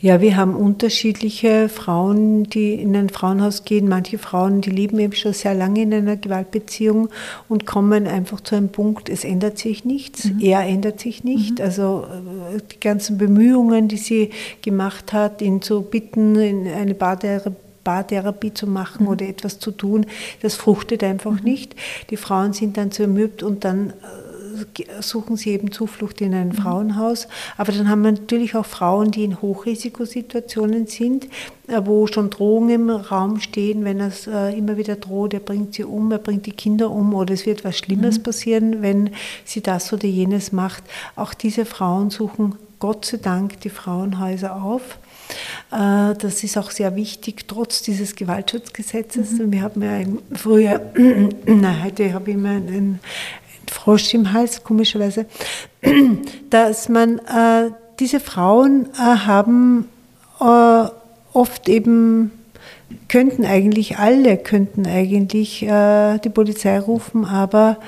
Ja, wir haben unterschiedliche Frauen, die in ein Frauenhaus gehen. Manche Frauen, die leben eben schon sehr lange in einer Gewaltbeziehung und kommen einfach zu einem Punkt, es ändert sich nichts, mhm. er ändert sich nicht. Mhm. Also äh, die ganzen Bemühungen, die sie gemacht hat, ihn zu bitten, in eine Badere Bartherapie zu machen mhm. oder etwas zu tun, das fruchtet einfach mhm. nicht. Die Frauen sind dann zu ermüdet und dann äh, suchen sie eben Zuflucht in ein. Frauenhaus. Aber dann haben wir natürlich auch Frauen, die in Hochrisikosituationen sind, äh, wo schon Drohungen im Raum stehen, wenn es äh, immer wieder droht, er bringt sie um, er bringt die Kinder um oder es wird was Schlimmes mhm. passieren, wenn sie das oder jenes macht. Auch diese Frauen suchen Gott sei Dank die Frauenhäuser auf. Äh, das ist auch sehr wichtig, trotz dieses Gewaltschutzgesetzes. Mhm. Wir haben ja früher, na, heute habe ich immer einen, Frosch im Hals, komischerweise, dass man äh, diese Frauen äh, haben äh, oft eben könnten eigentlich alle könnten eigentlich äh, die Polizei rufen, aber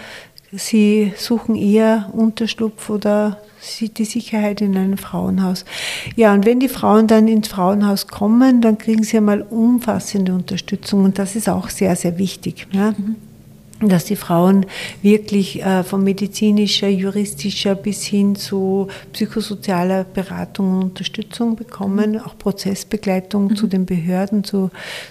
sie suchen eher Unterschlupf oder die Sicherheit in einem Frauenhaus. Ja, und wenn die Frauen dann ins Frauenhaus kommen, dann kriegen sie einmal umfassende Unterstützung und das ist auch sehr, sehr wichtig. Ja. Mhm dass die Frauen wirklich äh, von medizinischer, juristischer bis hin zu psychosozialer Beratung und Unterstützung bekommen, mhm. auch Prozessbegleitung mhm. zu den Behörden, zu,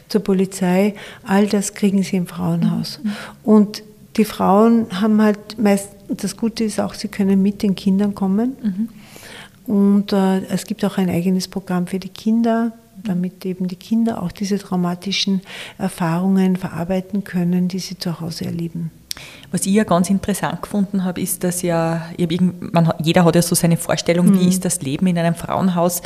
zur Polizei. All das kriegen sie im Frauenhaus. Mhm. Und die Frauen haben halt meist, das Gute ist auch, sie können mit den Kindern kommen. Mhm. Und äh, es gibt auch ein eigenes Programm für die Kinder damit eben die Kinder auch diese traumatischen Erfahrungen verarbeiten können, die sie zu Hause erleben. Was ich ja ganz interessant gefunden habe, ist, dass ja, man, jeder hat ja so seine Vorstellung, mhm. wie ist das Leben in einem Frauenhaus.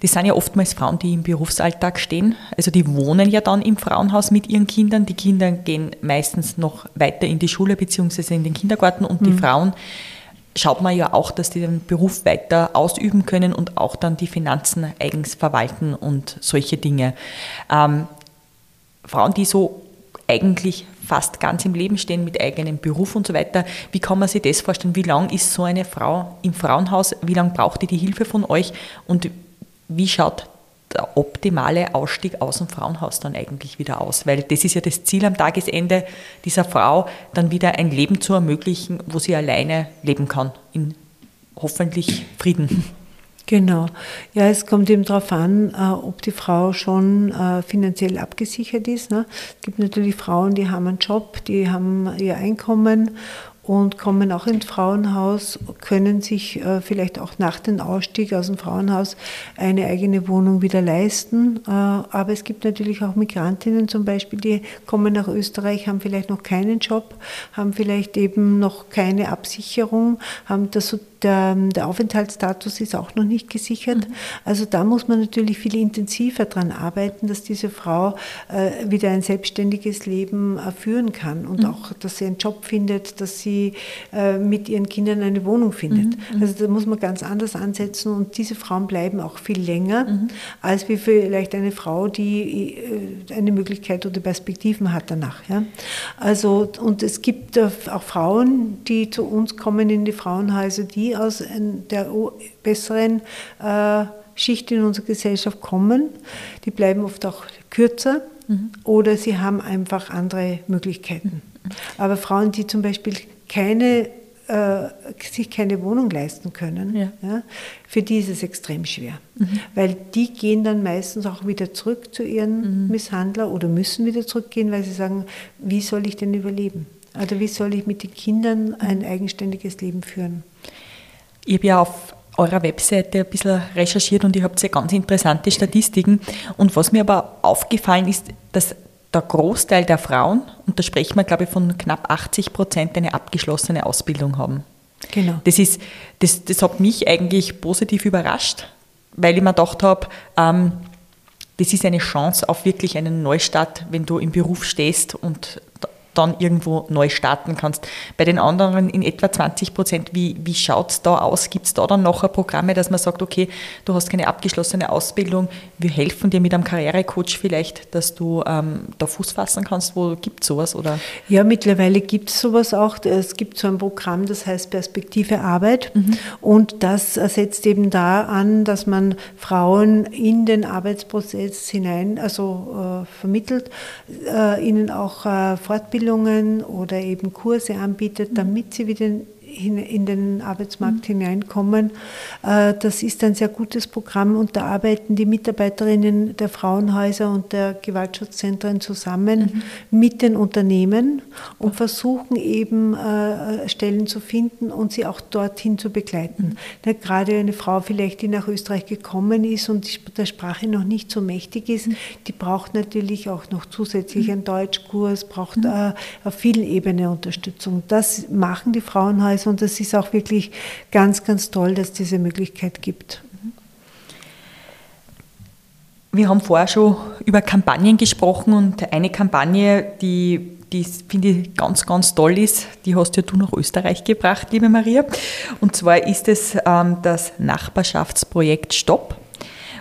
Das sind ja oftmals Frauen, die im Berufsalltag stehen. Also die wohnen ja dann im Frauenhaus mit ihren Kindern. Die Kinder gehen meistens noch weiter in die Schule bzw. in den Kindergarten und mhm. die Frauen schaut man ja auch, dass die den Beruf weiter ausüben können und auch dann die Finanzen eigens verwalten und solche Dinge. Ähm, Frauen, die so eigentlich fast ganz im Leben stehen mit eigenem Beruf und so weiter. Wie kann man sich das vorstellen? Wie lange ist so eine Frau im Frauenhaus? Wie lange braucht die die Hilfe von euch? Und wie schaut der optimale Ausstieg aus dem Frauenhaus dann eigentlich wieder aus? Weil das ist ja das Ziel am Tagesende dieser Frau, dann wieder ein Leben zu ermöglichen, wo sie alleine leben kann, in hoffentlich Frieden. Genau. Ja, es kommt eben darauf an, äh, ob die Frau schon äh, finanziell abgesichert ist. Ne? Es gibt natürlich Frauen, die haben einen Job, die haben ihr Einkommen und kommen auch ins Frauenhaus, können sich äh, vielleicht auch nach dem Ausstieg aus dem Frauenhaus eine eigene Wohnung wieder leisten. Äh, aber es gibt natürlich auch Migrantinnen zum Beispiel, die kommen nach Österreich, haben vielleicht noch keinen Job, haben vielleicht eben noch keine Absicherung, haben das der, der Aufenthaltsstatus ist auch noch nicht gesichert. Mhm. Also da muss man natürlich viel intensiver daran arbeiten, dass diese Frau äh, wieder ein selbstständiges Leben äh, führen kann und mhm. auch, dass sie einen Job findet, dass sie äh, mit ihren Kindern eine Wohnung findet. Mhm. mhm. Also da muss man ganz anders ansetzen und diese Frauen bleiben auch viel länger mhm. als wie vielleicht eine Frau, die äh, eine Möglichkeit oder Perspektiven hat danach. Ja? Also und es gibt auch Frauen, die zu uns kommen in die Frauenhäuser, die aus der besseren äh, Schicht in unserer Gesellschaft kommen. Die bleiben oft auch kürzer mhm. oder sie haben einfach andere Möglichkeiten. Mhm. Aber Frauen, die zum Beispiel keine, äh, sich keine Wohnung leisten können, ja. Ja, für die ist es extrem schwer. Mhm. Weil die gehen dann meistens auch wieder zurück zu ihren mhm. Misshandler oder müssen wieder zurückgehen, weil sie sagen, wie soll ich denn überleben? Also wie soll ich mit den Kindern ein eigenständiges Leben führen? Ich habe ja auf eurer Webseite ein bisschen recherchiert und ihr habt sehr ganz interessante Statistiken. Und was mir aber aufgefallen ist, dass der Großteil der Frauen, und da sprechen wir, glaube ich, von knapp 80 Prozent, eine abgeschlossene Ausbildung haben. Genau. Das, ist, das, das hat mich eigentlich positiv überrascht, weil ich mir gedacht habe, ähm, das ist eine Chance auf wirklich einen Neustart, wenn du im Beruf stehst und dann irgendwo neu starten kannst. Bei den anderen in etwa 20 Prozent, wie, wie schaut es da aus? Gibt es da dann nachher Programme, dass man sagt, okay, du hast keine abgeschlossene Ausbildung, wir helfen dir mit einem Karrierecoach vielleicht, dass du ähm, da Fuß fassen kannst? Wo gibt es sowas? Oder? Ja, mittlerweile gibt es sowas auch. Es gibt so ein Programm, das heißt Perspektive Arbeit mhm. und das setzt eben da an, dass man Frauen in den Arbeitsprozess hinein, also äh, vermittelt, äh, ihnen auch äh, Fortbildung Ausbildungen oder eben Kurse anbietet, damit sie wieder in den Arbeitsmarkt mhm. hineinkommen. Äh, das ist ein sehr gutes Programm und da arbeiten die Mitarbeiterinnen der Frauenhäuser und der Gewaltschutzzentren zusammen mhm. mit den Unternehmen und versuchen eben äh, Stellen zu finden und sie auch dorthin zu begleiten. Mhm. Gerade eine Frau vielleicht, die nach Österreich gekommen ist und der Sprache noch nicht so mächtig ist, mhm. die braucht natürlich auch noch zusätzlich mhm. einen Deutschkurs, braucht mhm. äh, auf vielen Ebenen Unterstützung. Das machen die Frauenhäuser ist. Und das ist auch wirklich ganz, ganz toll, dass es diese Möglichkeit gibt. Wir haben vorher schon über Kampagnen gesprochen und eine Kampagne, die, die finde ich ganz, ganz toll ist, die hast ja du nach Österreich gebracht, liebe Maria. Und zwar ist es ähm, das Nachbarschaftsprojekt Stopp,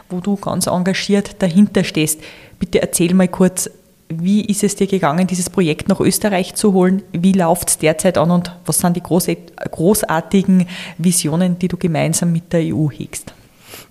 wo du ganz engagiert dahinter stehst. Bitte erzähl mal kurz, wie ist es dir gegangen, dieses Projekt nach Österreich zu holen? Wie läuft es derzeit an und was sind die großartigen Visionen, die du gemeinsam mit der EU hegst?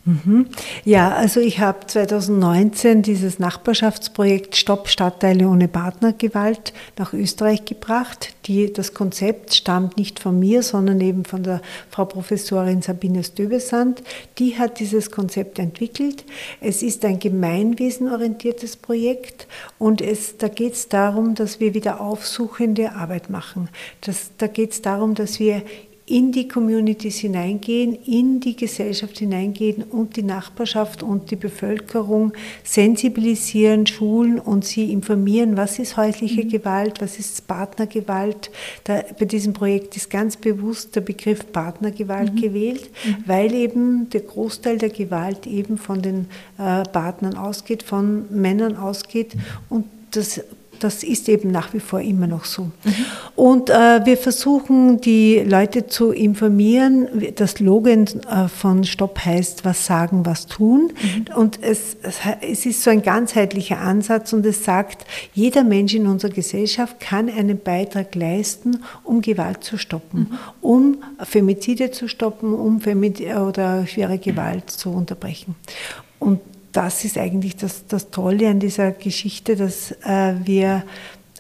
Mhm. Ja, also ich habe 2019 dieses Nachbarschaftsprojekt Stopp Stadtteile ohne Partnergewalt nach Österreich gebracht. Die, das Konzept stammt nicht von mir, sondern eben von der Frau Professorin Sabine Stöbesand. Die hat dieses Konzept entwickelt. Es ist ein gemeinwesenorientiertes Projekt und es, da geht es darum, dass wir wieder aufsuchende Arbeit machen. Das, da geht es darum, dass wir in die Communities hineingehen, in die Gesellschaft hineingehen und die Nachbarschaft und die Bevölkerung sensibilisieren, schulen und sie informieren, was ist häusliche mhm. Gewalt, was ist Partnergewalt. Da, bei diesem Projekt ist ganz bewusst der Begriff Partnergewalt mhm. gewählt, mhm. weil eben der Großteil der Gewalt eben von den äh, Partnern ausgeht, von Männern ausgeht und das das ist eben nach wie vor immer noch so. Mhm. Und äh, wir versuchen, die Leute zu informieren. Das Slogan äh, von Stopp heißt, was sagen, was tun. Mhm. Und es, es ist so ein ganzheitlicher Ansatz und es sagt, jeder Mensch in unserer Gesellschaft kann einen Beitrag leisten, um Gewalt zu stoppen, mhm. um Femizide zu stoppen, um Femizide oder schwere Gewalt zu unterbrechen. Und das ist eigentlich das, das Tolle an dieser Geschichte, dass äh, wir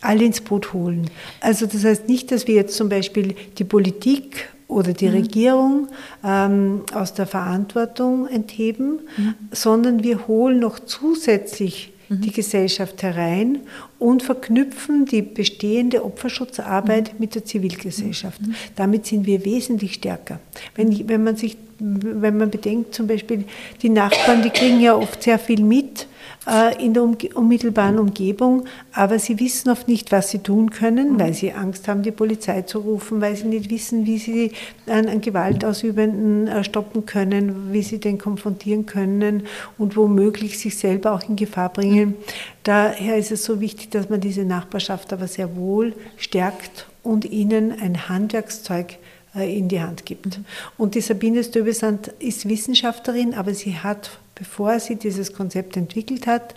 alle ins Boot holen. Also das heißt nicht, dass wir jetzt zum Beispiel die Politik oder die mhm. Regierung ähm, aus der Verantwortung entheben, mhm. sondern wir holen noch zusätzlich mhm. die Gesellschaft herein und verknüpfen die bestehende Opferschutzarbeit mhm. mit der Zivilgesellschaft. Mhm. Damit sind wir wesentlich stärker. Wenn, wenn, man sich, wenn man bedenkt, zum Beispiel die Nachbarn, die kriegen ja oft sehr viel mit äh, in der unmittelbaren Umgebung, aber sie wissen oft nicht, was sie tun können, mhm. weil sie Angst haben, die Polizei zu rufen, weil sie nicht wissen, wie sie einen Gewaltausübenden äh, stoppen können, wie sie den konfrontieren können und womöglich sich selber auch in Gefahr bringen. Daher ist es so wichtig, dass man diese Nachbarschaft aber sehr wohl stärkt und ihnen ein Handwerkszeug äh, in die Hand gibt. Mhm. Und die Sabine Stöbesand ist Wissenschaftlerin, aber sie hat bevor sie dieses Konzept entwickelt hat,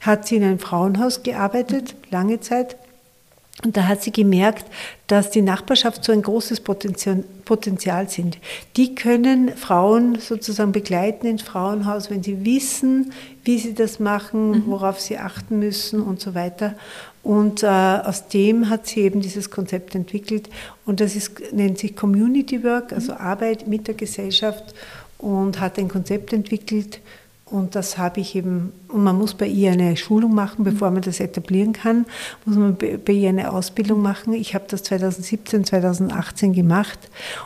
hat sie in einem Frauenhaus gearbeitet, lange Zeit. Und da hat sie gemerkt, dass die Nachbarschaft so ein großes Potenzial sind. Die können Frauen sozusagen begleiten ins Frauenhaus, wenn sie wissen, wie sie das machen, mhm. worauf sie achten müssen und so weiter. Und äh, aus dem hat sie eben dieses Konzept entwickelt. Und das ist, nennt sich Community Work, also mhm. Arbeit mit der Gesellschaft und hat ein Konzept entwickelt. Und das habe ich eben, und man muss bei ihr eine Schulung machen, bevor man das etablieren kann, muss man bei ihr eine Ausbildung machen. Ich habe das 2017, 2018 gemacht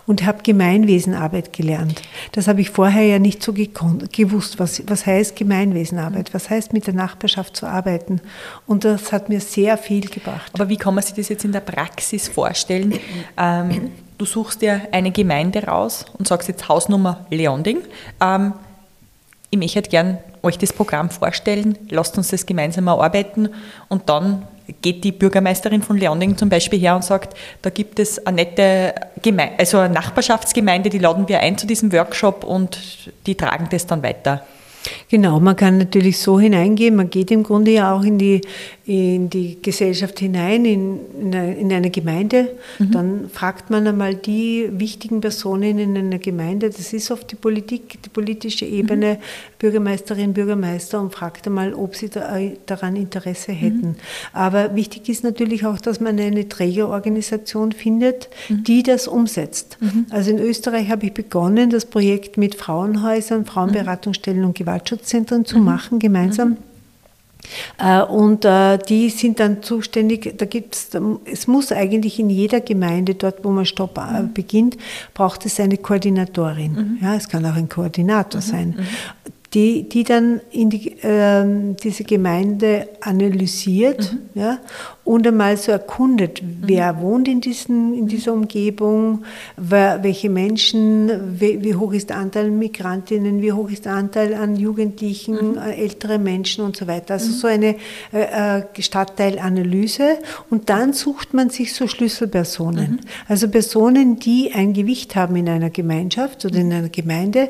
und habe Gemeinwesenarbeit gelernt. Das habe ich vorher ja nicht so gewusst, was, was heißt Gemeinwesenarbeit, was heißt mit der Nachbarschaft zu arbeiten. Und das hat mir sehr viel gebracht. Aber wie kann man sich das jetzt in der Praxis vorstellen? Ähm, du suchst dir eine Gemeinde raus und sagst jetzt Hausnummer Leonding. Ähm, ich möchte gern euch das Programm vorstellen, lasst uns das gemeinsam erarbeiten und dann geht die Bürgermeisterin von Leonding zum Beispiel her und sagt, da gibt es eine nette Gemeinde, also eine Nachbarschaftsgemeinde, die laden wir ein zu diesem Workshop und die tragen das dann weiter. Genau, man kann natürlich so hineingehen, man geht im Grunde ja auch in die, in die Gesellschaft hinein, in, in eine Gemeinde. Mhm. Dann fragt man einmal die wichtigen Personen in einer Gemeinde, das ist oft die Politik, die politische Ebene, mhm. Bürgermeisterin, Bürgermeister und fragt einmal, ob sie da, daran Interesse hätten. Mhm. Aber wichtig ist natürlich auch, dass man eine Trägerorganisation findet, mhm. die das umsetzt. Mhm. Also in Österreich habe ich begonnen, das Projekt mit Frauenhäusern, Frauenberatungsstellen und Gewalt Gewaltschutzzentren zu mhm. machen, gemeinsam. Äh, und äh, die sind dann zuständig, da gibt's, es muss eigentlich in jeder Gemeinde, dort wo man Stopp äh, mhm. beginnt, braucht es eine Koordinatorin. Mhm. Ja, es kann auch ein Koordinator mhm. sein. Mhm. Die, die dann in die, äh, diese Gemeinde analysiert mhm. ja, und einmal so erkundet, mhm. wer wohnt in, diesen, in dieser Umgebung, wer, welche Menschen, wie, wie, hoch ist der Anteil an Migrantinnen, wie hoch ist der Anteil an Jugendlichen, mhm. ältere Menschen und so weiter. Also mhm. so eine äh, äh, Stadtteilanalyse und dann sucht man sich so Schlüsselpersonen. Mhm. Also Personen, die ein Gewicht haben in einer Gemeinschaft oder in einer Gemeinde,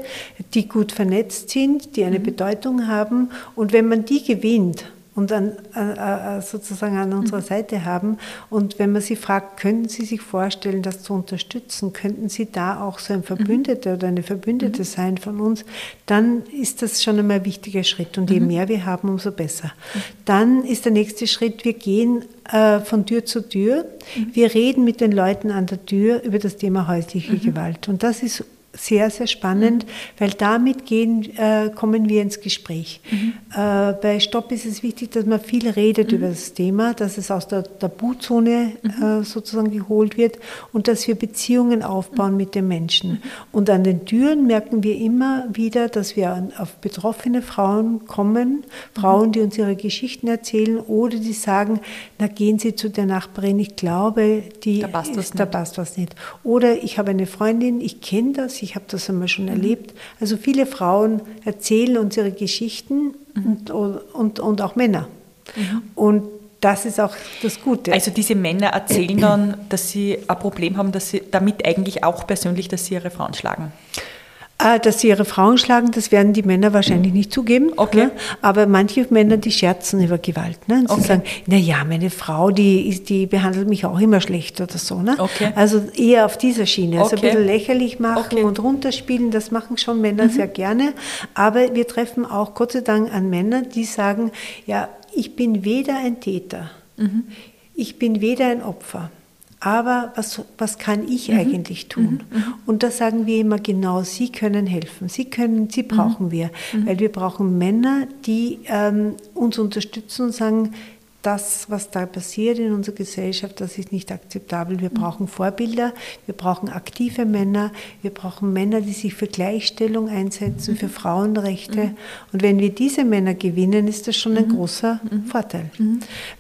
die gut vernetzt sind, die eine mhm. Bedeutung haben und wenn man die gewinnt, und an, äh, äh, sozusagen an unserer mhm. Seite haben. Und wenn man sie fragt, könnten Sie sich vorstellen, das zu unterstützen, könnten Sie da auch so ein Verbündeter mhm. oder eine Verbündete mhm. sein von uns, dann ist das schon einmal ein wichtiger Schritt. Und je mhm. mehr wir haben, umso besser. Mhm. Dann ist der nächste Schritt, wir gehen äh, von Tür zu Tür. Mhm. Wir reden mit den Leuten an der Tür über das Thema häusliche Gewalt. Und das ist sehr, sehr spannend, weil damit gehen, äh, kommen wir ins Gespräch. Mhm. Äh, bei Stopp ist es wichtig, dass man viel redet mhm. über das Thema, dass es aus der Tabuzone mhm. äh, sozusagen geholt wird und dass wir Beziehungen aufbauen mit den Menschen. Mhm. Und an den Türen merken wir immer wieder, dass wir auf betroffene Frauen kommen, Frauen, mhm. die uns ihre Geschichten erzählen oder die sagen, na gehen Sie zu der Nachbarin, ich glaube, die da passt, ist, da passt was nicht. Oder ich habe eine Freundin, ich kenne das, ich habe das einmal schon mhm. erlebt. Also viele Frauen erzählen uns ihre Geschichten mhm. und, und, und auch Männer. Mhm. Und das ist auch das Gute. Also diese Männer erzählen dann, dass sie ein Problem haben, dass sie damit eigentlich auch persönlich, dass sie ihre Frauen schlagen. Ah, dass sie ihre Frauen schlagen, das werden die Männer wahrscheinlich nicht zugeben. Okay. Ne? Aber manche Männer, die scherzen über Gewalt. Ne? Und sie Okay. sagen, na ja, meine Frau, die, die behandelt mich auch immer schlecht oder so. Ne? Okay. Also eher auf dieser Schiene. Also Okay. ein bisschen lächerlich machen und runterspielen, das machen schon Männer sehr gerne. Aber wir treffen auch Gott sei Dank an Männer, die sagen, ja, ich bin weder ein Täter, ich bin weder ein Opfer. Aber was, was kann ich eigentlich tun? Und da sagen wir immer genau, Sie können helfen, Sie können, Sie brauchen wir. Weil wir brauchen Männer, die ähm, uns unterstützen und sagen, das, was da passiert in unserer Gesellschaft, das ist nicht akzeptabel. Wir brauchen Vorbilder, wir brauchen aktive Männer, wir brauchen Männer, die sich für Gleichstellung einsetzen, für Frauenrechte. Und wenn wir diese Männer gewinnen, ist das schon ein großer Vorteil.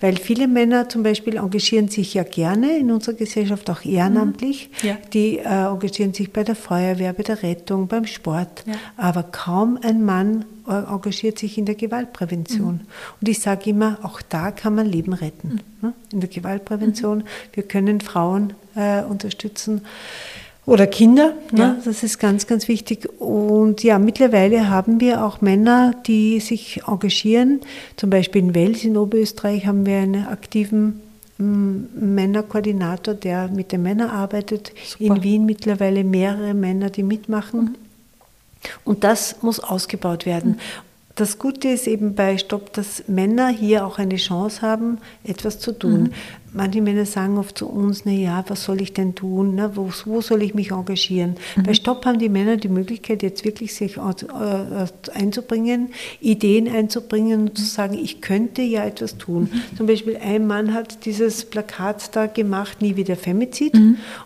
Weil viele Männer zum Beispiel engagieren sich ja gerne in unserer Gesellschaft auch ehrenamtlich. Ja. Die äh, engagieren sich bei der Feuerwehr, bei der Rettung, beim Sport. Ja. Aber kaum ein Mann engagiert sich in der Gewaltprävention. Und ich sage immer, auch da kann man Leben retten. ne? In der Gewaltprävention. Wir können Frauen äh, unterstützen oder Kinder. Ne? Ja. Das ist ganz, ganz wichtig. Und ja, mittlerweile haben wir auch Männer, die sich engagieren. Zum Beispiel in Wels in Oberösterreich haben wir einen aktiven mm, Männerkoordinator, der mit den Männern arbeitet. Super. In Wien mittlerweile mehrere Männer, die mitmachen. Und das muss ausgebaut werden. Das Gute ist eben bei Stopp, dass Männer hier auch eine Chance haben, etwas zu tun. Manche Männer sagen oft zu uns, na ja, was soll ich denn tun? Ne? Wo, wo soll ich mich engagieren? Bei Stopp haben die Männer die Möglichkeit, jetzt wirklich sich äh, einzubringen, Ideen einzubringen und zu sagen, ich könnte ja etwas tun. Zum Beispiel ein Mann hat dieses Plakat da gemacht, nie wieder Femizid.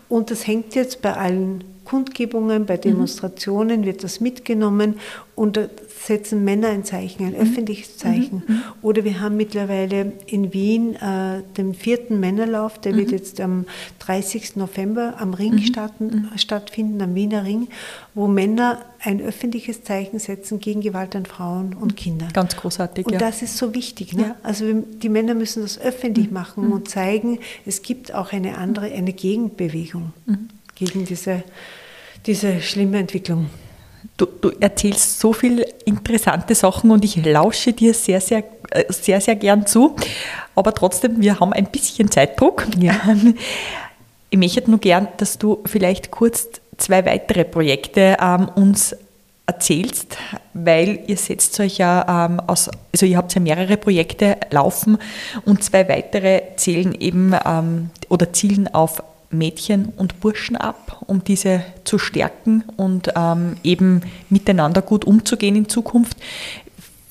Und das hängt jetzt bei allen Kundgebungen, bei Demonstrationen wird das mitgenommen und da setzen Männer ein Zeichen, ein öffentliches Zeichen. Oder wir haben mittlerweile in Wien äh, den vierten Männerlauf, der wird jetzt am 30. November am Ring starten, stattfinden, am Wiener Ring, wo Männer ein öffentliches Zeichen setzen gegen Gewalt an Frauen und Kinder. Ganz großartig, Und ja. das ist so wichtig. Ne? Ja. Also die Männer müssen das öffentlich machen und zeigen, es gibt auch eine andere, eine Gegenbewegung gegen diese, diese schlimme Entwicklung. Du, du erzählst so viel interessante Sachen und ich lausche dir sehr, sehr, äh, sehr, sehr gern zu. Aber trotzdem, wir haben ein bisschen Zeitdruck. Ja. Ich möchte nur gern, dass du vielleicht kurz zwei weitere Projekte ähm, uns erzählst, weil ihr setzt euch ja ähm, aus, also ihr habt ja mehrere Projekte laufen und zwei weitere zählen eben ähm, oder zielen auf Mädchen und Burschen ab, um diese zu stärken und ähm, eben miteinander gut umzugehen in Zukunft.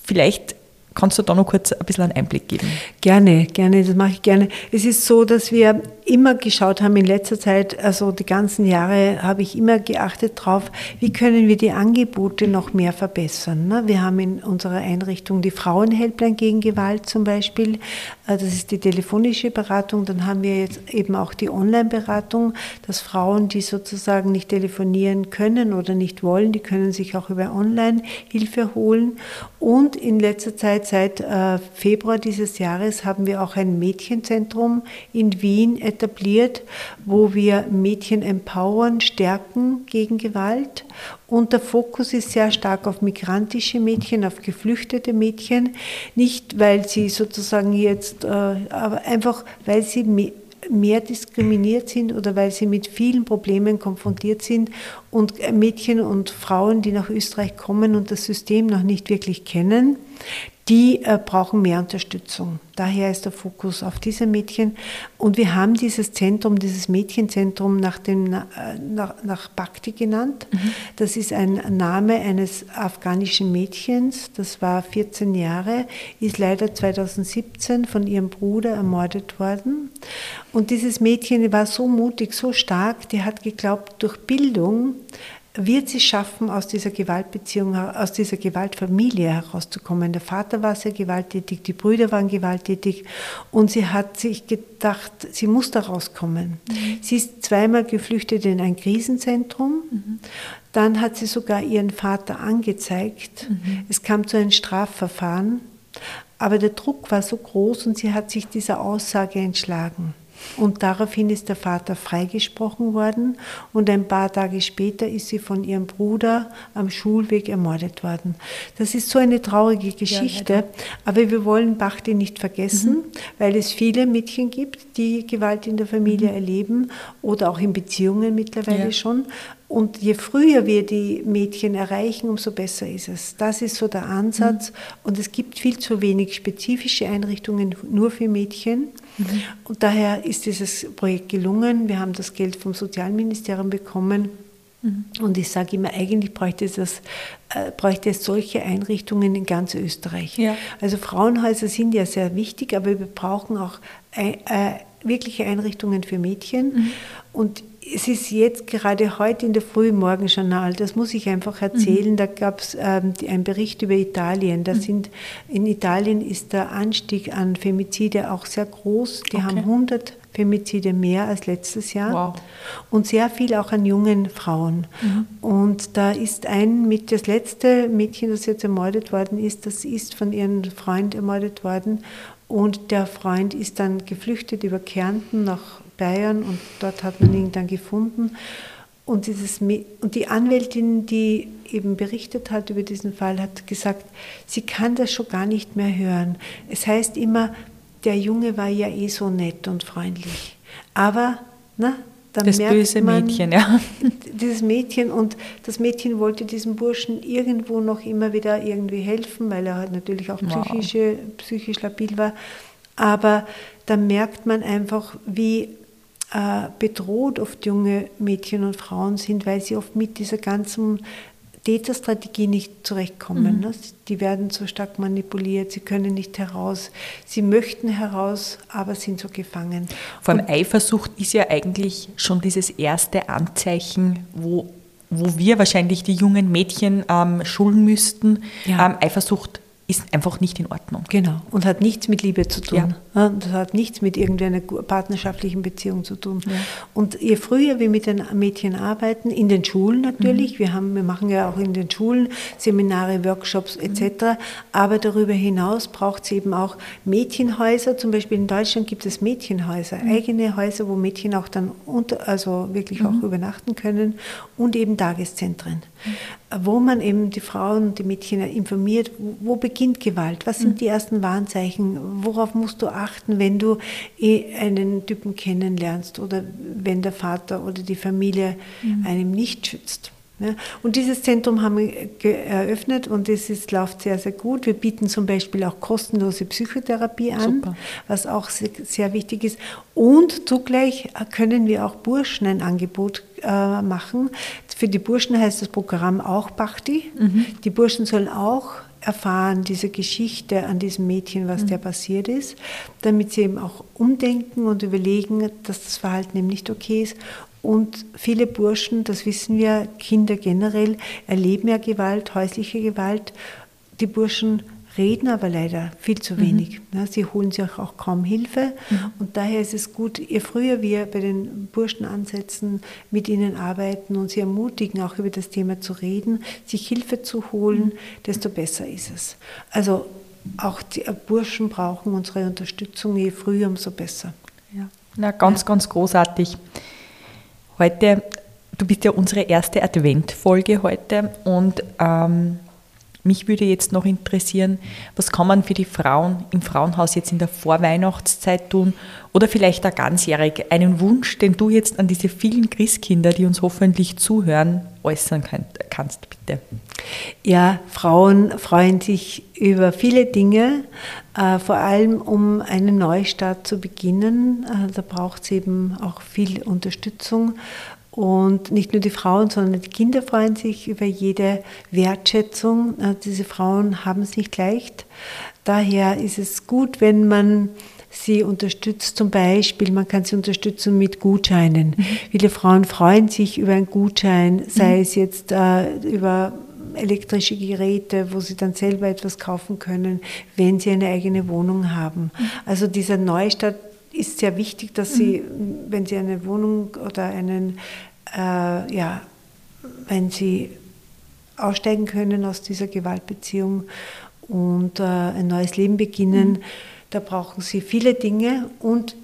Vielleicht kannst du da noch kurz ein bisschen einen Einblick geben. Gerne, gerne, das mache ich gerne. Es ist so, dass wir immer geschaut haben in letzter Zeit, also die ganzen Jahre habe ich immer geachtet drauf, wie können wir die Angebote noch mehr verbessern. ne? Wir haben in unserer Einrichtung die Frauenhelpline gegen Gewalt zum Beispiel, Äh, das ist die telefonische Beratung, dann haben wir jetzt eben auch die Online-Beratung, dass Frauen, die sozusagen nicht telefonieren können oder nicht wollen, die können sich auch über Online-Hilfe holen. Und in letzter Zeit, seit äh, Februar dieses Jahres, haben wir auch ein Mädchenzentrum in Wien etabliert, wo wir Mädchen empowern, stärken gegen Gewalt. Und der Fokus ist sehr stark auf migrantische Mädchen, auf geflüchtete Mädchen. Nicht, weil sie sozusagen jetzt, äh, aber einfach, weil sie me- mehr diskriminiert sind oder weil sie mit vielen Problemen konfrontiert sind und äh, Mädchen und Frauen, die nach Österreich kommen und das System noch nicht wirklich kennen, die äh, brauchen mehr Unterstützung. Daher ist der Fokus auf diese Mädchen. Und wir haben dieses Zentrum, dieses Mädchenzentrum nach, dem, äh, nach, nach Bhakti genannt. Das ist ein Name eines afghanischen Mädchens, das war 14 Jahre, ist leider 2017 von ihrem Bruder ermordet worden. Und dieses Mädchen war so mutig, so stark, die hat geglaubt, durch Bildung wird sie schaffen, aus dieser Gewaltbeziehung, aus dieser Gewaltfamilie herauszukommen. Der Vater war sehr gewalttätig, die Brüder waren gewalttätig und sie hat sich gedacht, sie muss da rauskommen. Sie ist zweimal geflüchtet in ein Krisenzentrum. Dann hat sie sogar ihren Vater angezeigt. Es kam zu einem Strafverfahren. Aber der Druck war so groß und sie hat sich dieser Aussage entschlagen. Und daraufhin ist der Vater freigesprochen worden und ein paar Tage später ist sie von ihrem Bruder am Schulweg ermordet worden. Das ist so eine traurige Geschichte, ja, aber wir wollen Bachti nicht vergessen, mhm. weil es viele Mädchen gibt, die Gewalt in der Familie mhm. erleben oder auch in Beziehungen mittlerweile ja. schon. Und je früher wir die Mädchen erreichen, umso besser ist es. Das ist so der Ansatz. Mhm. Und es gibt viel zu wenig spezifische Einrichtungen nur für Mädchen. Mhm. Und daher ist dieses Projekt gelungen. Wir haben das Geld vom Sozialministerium bekommen. Mhm. Und ich sage immer, eigentlich bräuchte es, das, äh, bräuchte es solche Einrichtungen in ganz Österreich. Ja. Also Frauenhäuser sind ja sehr wichtig, aber wir brauchen auch äh, äh, wirkliche Einrichtungen für Mädchen. Mhm. Und es ist jetzt gerade heute in der Früh im Morgenjournal, das muss ich einfach erzählen, mhm. da gab es ähm, einen Bericht über Italien. Da mhm. sind, in Italien ist der Anstieg an Femizide auch sehr groß. Die okay. haben 100 Femizide mehr als letztes Jahr wow. und sehr viel auch an jungen Frauen. Mhm. Und da ist ein mit das letzte Mädchen, das jetzt ermordet worden ist, das ist von ihrem Freund ermordet worden und der Freund ist dann geflüchtet über Kärnten nach Bayern und dort hat man ihn dann gefunden. Und, dieses, und die Anwältin, die eben berichtet hat über diesen Fall, hat gesagt, sie kann das schon gar nicht mehr hören. Es heißt immer, der Junge war ja eh so nett und freundlich. Aber na, dann das merkt böse man, Mädchen, ja. Dieses Mädchen und das Mädchen wollte diesem Burschen irgendwo noch immer wieder irgendwie helfen, weil er halt natürlich auch psychische, wow. psychisch labil war. Aber da merkt man einfach, wie bedroht oft junge Mädchen und Frauen sind, weil sie oft mit dieser ganzen Täterstrategie nicht zurechtkommen. Mhm. Ne? Die werden so stark manipuliert, sie können nicht heraus, sie möchten heraus, aber sind so gefangen. Vor allem Eifersucht ist ja eigentlich schon dieses erste Anzeichen, wo, wo wir wahrscheinlich die jungen Mädchen ähm, schulen müssten. Ja. Ähm, Eifersucht ist einfach nicht in Ordnung. Genau. Und hat nichts mit Liebe zu tun. Ja. Das hat nichts mit irgendeiner partnerschaftlichen Beziehung zu tun. Ja. Und je früher wir mit den Mädchen arbeiten, in den Schulen natürlich, mhm. wir, haben, wir machen ja auch in den Schulen Seminare, Workshops etc., mhm. aber darüber hinaus braucht es eben auch Mädchenhäuser. Zum Beispiel in Deutschland gibt es Mädchenhäuser, mhm. eigene Häuser, wo Mädchen auch dann unter, also wirklich auch mhm. übernachten können und eben Tageszentren. Mhm wo man eben die Frauen und die Mädchen informiert, wo beginnt Gewalt, was sind mhm. die ersten Warnzeichen, worauf musst du achten, wenn du eh einen Typen kennenlernst oder wenn der Vater oder die Familie mhm. einem nicht schützt. Ja, und dieses Zentrum haben wir eröffnet und es ist, läuft sehr, sehr gut. Wir bieten zum Beispiel auch kostenlose Psychotherapie an, Super. was auch sehr, sehr, wichtig ist. Und zugleich können wir auch Burschen ein Angebot äh, machen. Für die Burschen heißt das Programm auch Bhakti. Mhm. Die Burschen sollen auch erfahren, diese Geschichte an diesem Mädchen, was mhm. der passiert ist, damit sie eben auch umdenken und überlegen, dass das Verhalten eben nicht okay ist und viele Burschen, das wissen wir, Kinder generell, erleben ja Gewalt, häusliche Gewalt. Die Burschen reden aber leider viel zu wenig. Mhm. Sie holen sich auch kaum Hilfe. Mhm. Und daher ist es gut, je früher wir bei den Burschen ansetzen, mit ihnen arbeiten und sie ermutigen, auch über das Thema zu reden, sich Hilfe zu holen, mhm. desto besser ist es. Also auch die Burschen brauchen unsere Unterstützung, je früher, umso besser. Ja. Na, ganz, ja. ganz großartig. Heute, du bist ja unsere erste Adventfolge heute und ähm, mich würde jetzt noch interessieren, was kann man für die Frauen im Frauenhaus jetzt in der Vorweihnachtszeit tun oder vielleicht auch ganzjährig einen Wunsch, den du jetzt an diese vielen Christkinder, die uns hoffentlich zuhören, äußern kannst, bitte. Ja, Frauen freuen sich über viele Dinge, äh, vor allem um einen Neustart zu beginnen. Äh, da braucht es eben auch viel Unterstützung. Und nicht nur die Frauen, sondern die Kinder freuen sich über jede Wertschätzung. Äh, diese Frauen haben es nicht leicht. Daher ist es gut, wenn man sie unterstützt. Zum Beispiel, man kann sie unterstützen mit Gutscheinen. Mhm. Viele Frauen freuen sich über einen Gutschein, sei mhm. es jetzt äh, über elektrische Geräte, wo sie dann selber etwas kaufen können, wenn sie eine eigene Wohnung haben. Mhm. Also dieser Neustart ist sehr wichtig, dass sie, mhm. wenn sie eine Wohnung oder einen, äh, ja, wenn sie aussteigen können aus dieser Gewaltbeziehung und äh, ein neues Leben beginnen, mhm da brauchen sie viele Dinge und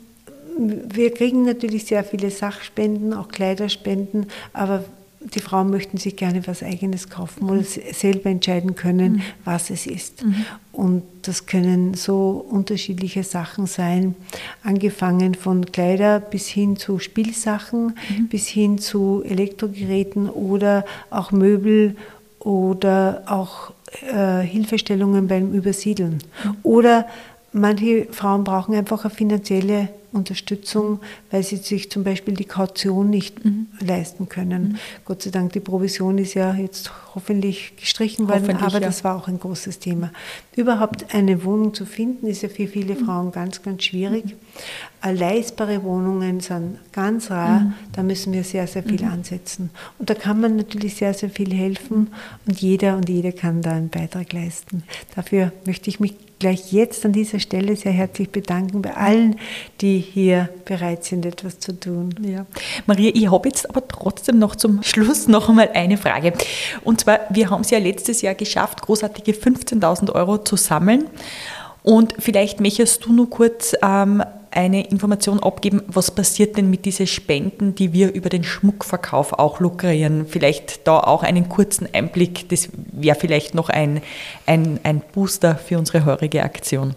wir kriegen natürlich sehr viele Sachspenden, auch Kleiderspenden, aber die Frauen möchten sich gerne was Eigenes kaufen mhm. oder selber entscheiden können, mhm. was es ist. Mhm. Und das können so unterschiedliche Sachen sein, angefangen von Kleider bis hin zu Spielsachen, mhm. bis hin zu Elektrogeräten oder auch Möbel oder auch äh, Hilfestellungen beim Übersiedeln. Mhm. Oder manche Frauen brauchen einfach eine finanzielle Unterstützung, weil sie sich zum Beispiel die Kaution nicht mhm. leisten können. Mhm. Gott sei Dank, die Provision ist ja jetzt hoffentlich gestrichen worden, hoffentlich, aber ja. das war auch ein großes Thema. Überhaupt eine Wohnung zu finden, ist ja für viele mhm. Frauen ganz, ganz schwierig. Mhm. Leistbare Wohnungen sind ganz rar, mhm. da müssen wir sehr, sehr viel mhm. ansetzen. Und da kann man natürlich sehr, sehr viel helfen und jeder und jede kann da einen Beitrag leisten. Dafür möchte ich mich gleich jetzt an dieser Stelle sehr herzlich bedanken bei allen, die hier bereit sind, etwas zu tun. Ja. Maria, ich habe jetzt aber trotzdem noch zum Schluss noch einmal eine Frage. Und zwar, wir haben es ja letztes Jahr geschafft, großartige 15.000 Euro zu sammeln. Und vielleicht möchtest du nur kurz ähm, eine Information abgeben, was passiert denn mit diesen Spenden, die wir über den Schmuckverkauf auch lukrieren? Vielleicht da auch einen kurzen Einblick, das wäre vielleicht noch ein, ein, ein Booster für unsere heurige Aktion.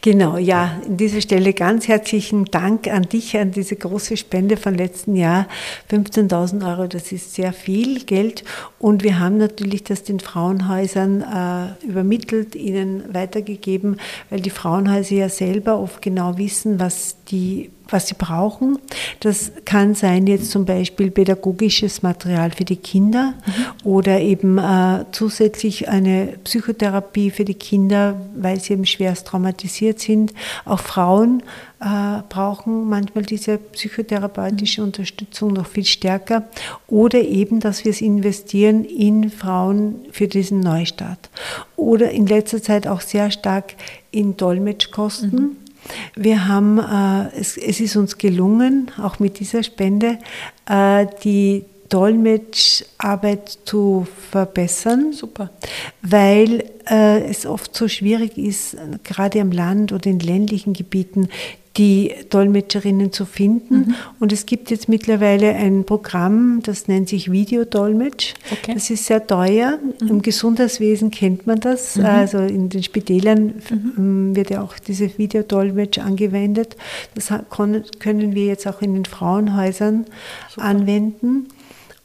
Genau, ja, an dieser Stelle ganz herzlichen Dank an dich, an diese große Spende von letzten Jahr. 15.000 Euro, das ist sehr viel Geld. Und wir haben natürlich das den Frauenhäusern äh, übermittelt, ihnen weitergegeben, weil die Frauenhäuser ja selber oft genau wissen, was die was sie brauchen. Das kann sein jetzt zum Beispiel pädagogisches Material für die Kinder mhm. oder eben äh, zusätzlich eine Psychotherapie für die Kinder, weil sie eben schwerst traumatisiert sind. Auch Frauen äh, brauchen manchmal diese psychotherapeutische mhm. Unterstützung noch viel stärker oder eben, dass wir es investieren in Frauen für diesen Neustart oder in letzter Zeit auch sehr stark in Dolmetschkosten. Mhm wir haben, äh, es, es, ist uns gelungen, auch mit dieser Spende, äh, die Dolmetscharbeit zu verbessern. Super. Weil äh, es oft so schwierig ist, gerade am Land oder in ländlichen Gebieten, die Dolmetscherinnen zu finden. Mhm. Und es gibt jetzt mittlerweile ein Programm, das nennt sich Videodolmetsch. Okay. Das ist sehr teuer. Mhm. Im Gesundheitswesen kennt man das. Mhm. Also in den Spitälern mhm. ähm, wird ja auch dieses Videodolmetsch angewendet. Das können wir jetzt auch in den Frauenhäusern Super. anwenden.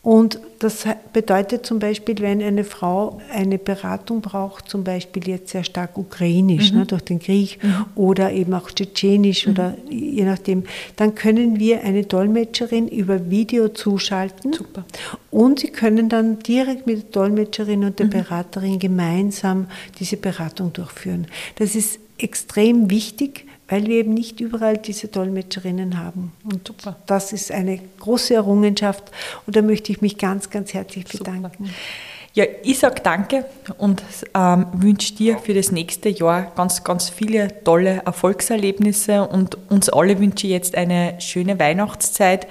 Und das bedeutet zum Beispiel, wenn eine Frau eine Beratung braucht, zum Beispiel jetzt sehr stark ukrainisch mhm. ne, durch den Krieg mhm. oder eben auch tschetschenisch mhm. oder je nachdem, dann können wir eine Dolmetscherin über Video zuschalten. Super. Und sie können dann direkt mit der Dolmetscherin und der mhm. Beraterin gemeinsam diese Beratung durchführen. Das ist extrem wichtig, weil wir eben nicht überall diese Dolmetscherinnen haben. Und Super. das ist eine große Errungenschaft und da möchte ich mich ganz, ganz herzlich bedanken. Super. Ja, ich sage danke und ähm, wünsche dir für das nächste Jahr ganz, ganz viele tolle Erfolgserlebnisse und uns alle wünsche ich jetzt eine schöne Weihnachtszeit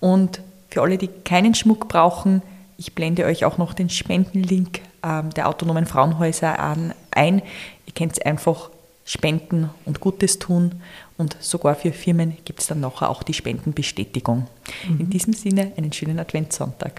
und für alle, die keinen Schmuck brauchen, ich blende euch auch noch den Spendenlink ähm, der autonomen Frauenhäuser an, ein. Ihr könnt es einfach spenden und Gutes tun. Und sogar für Firmen gibt es dann nachher auch die Spendenbestätigung. Mhm. In diesem Sinne einen schönen Adventssonntag.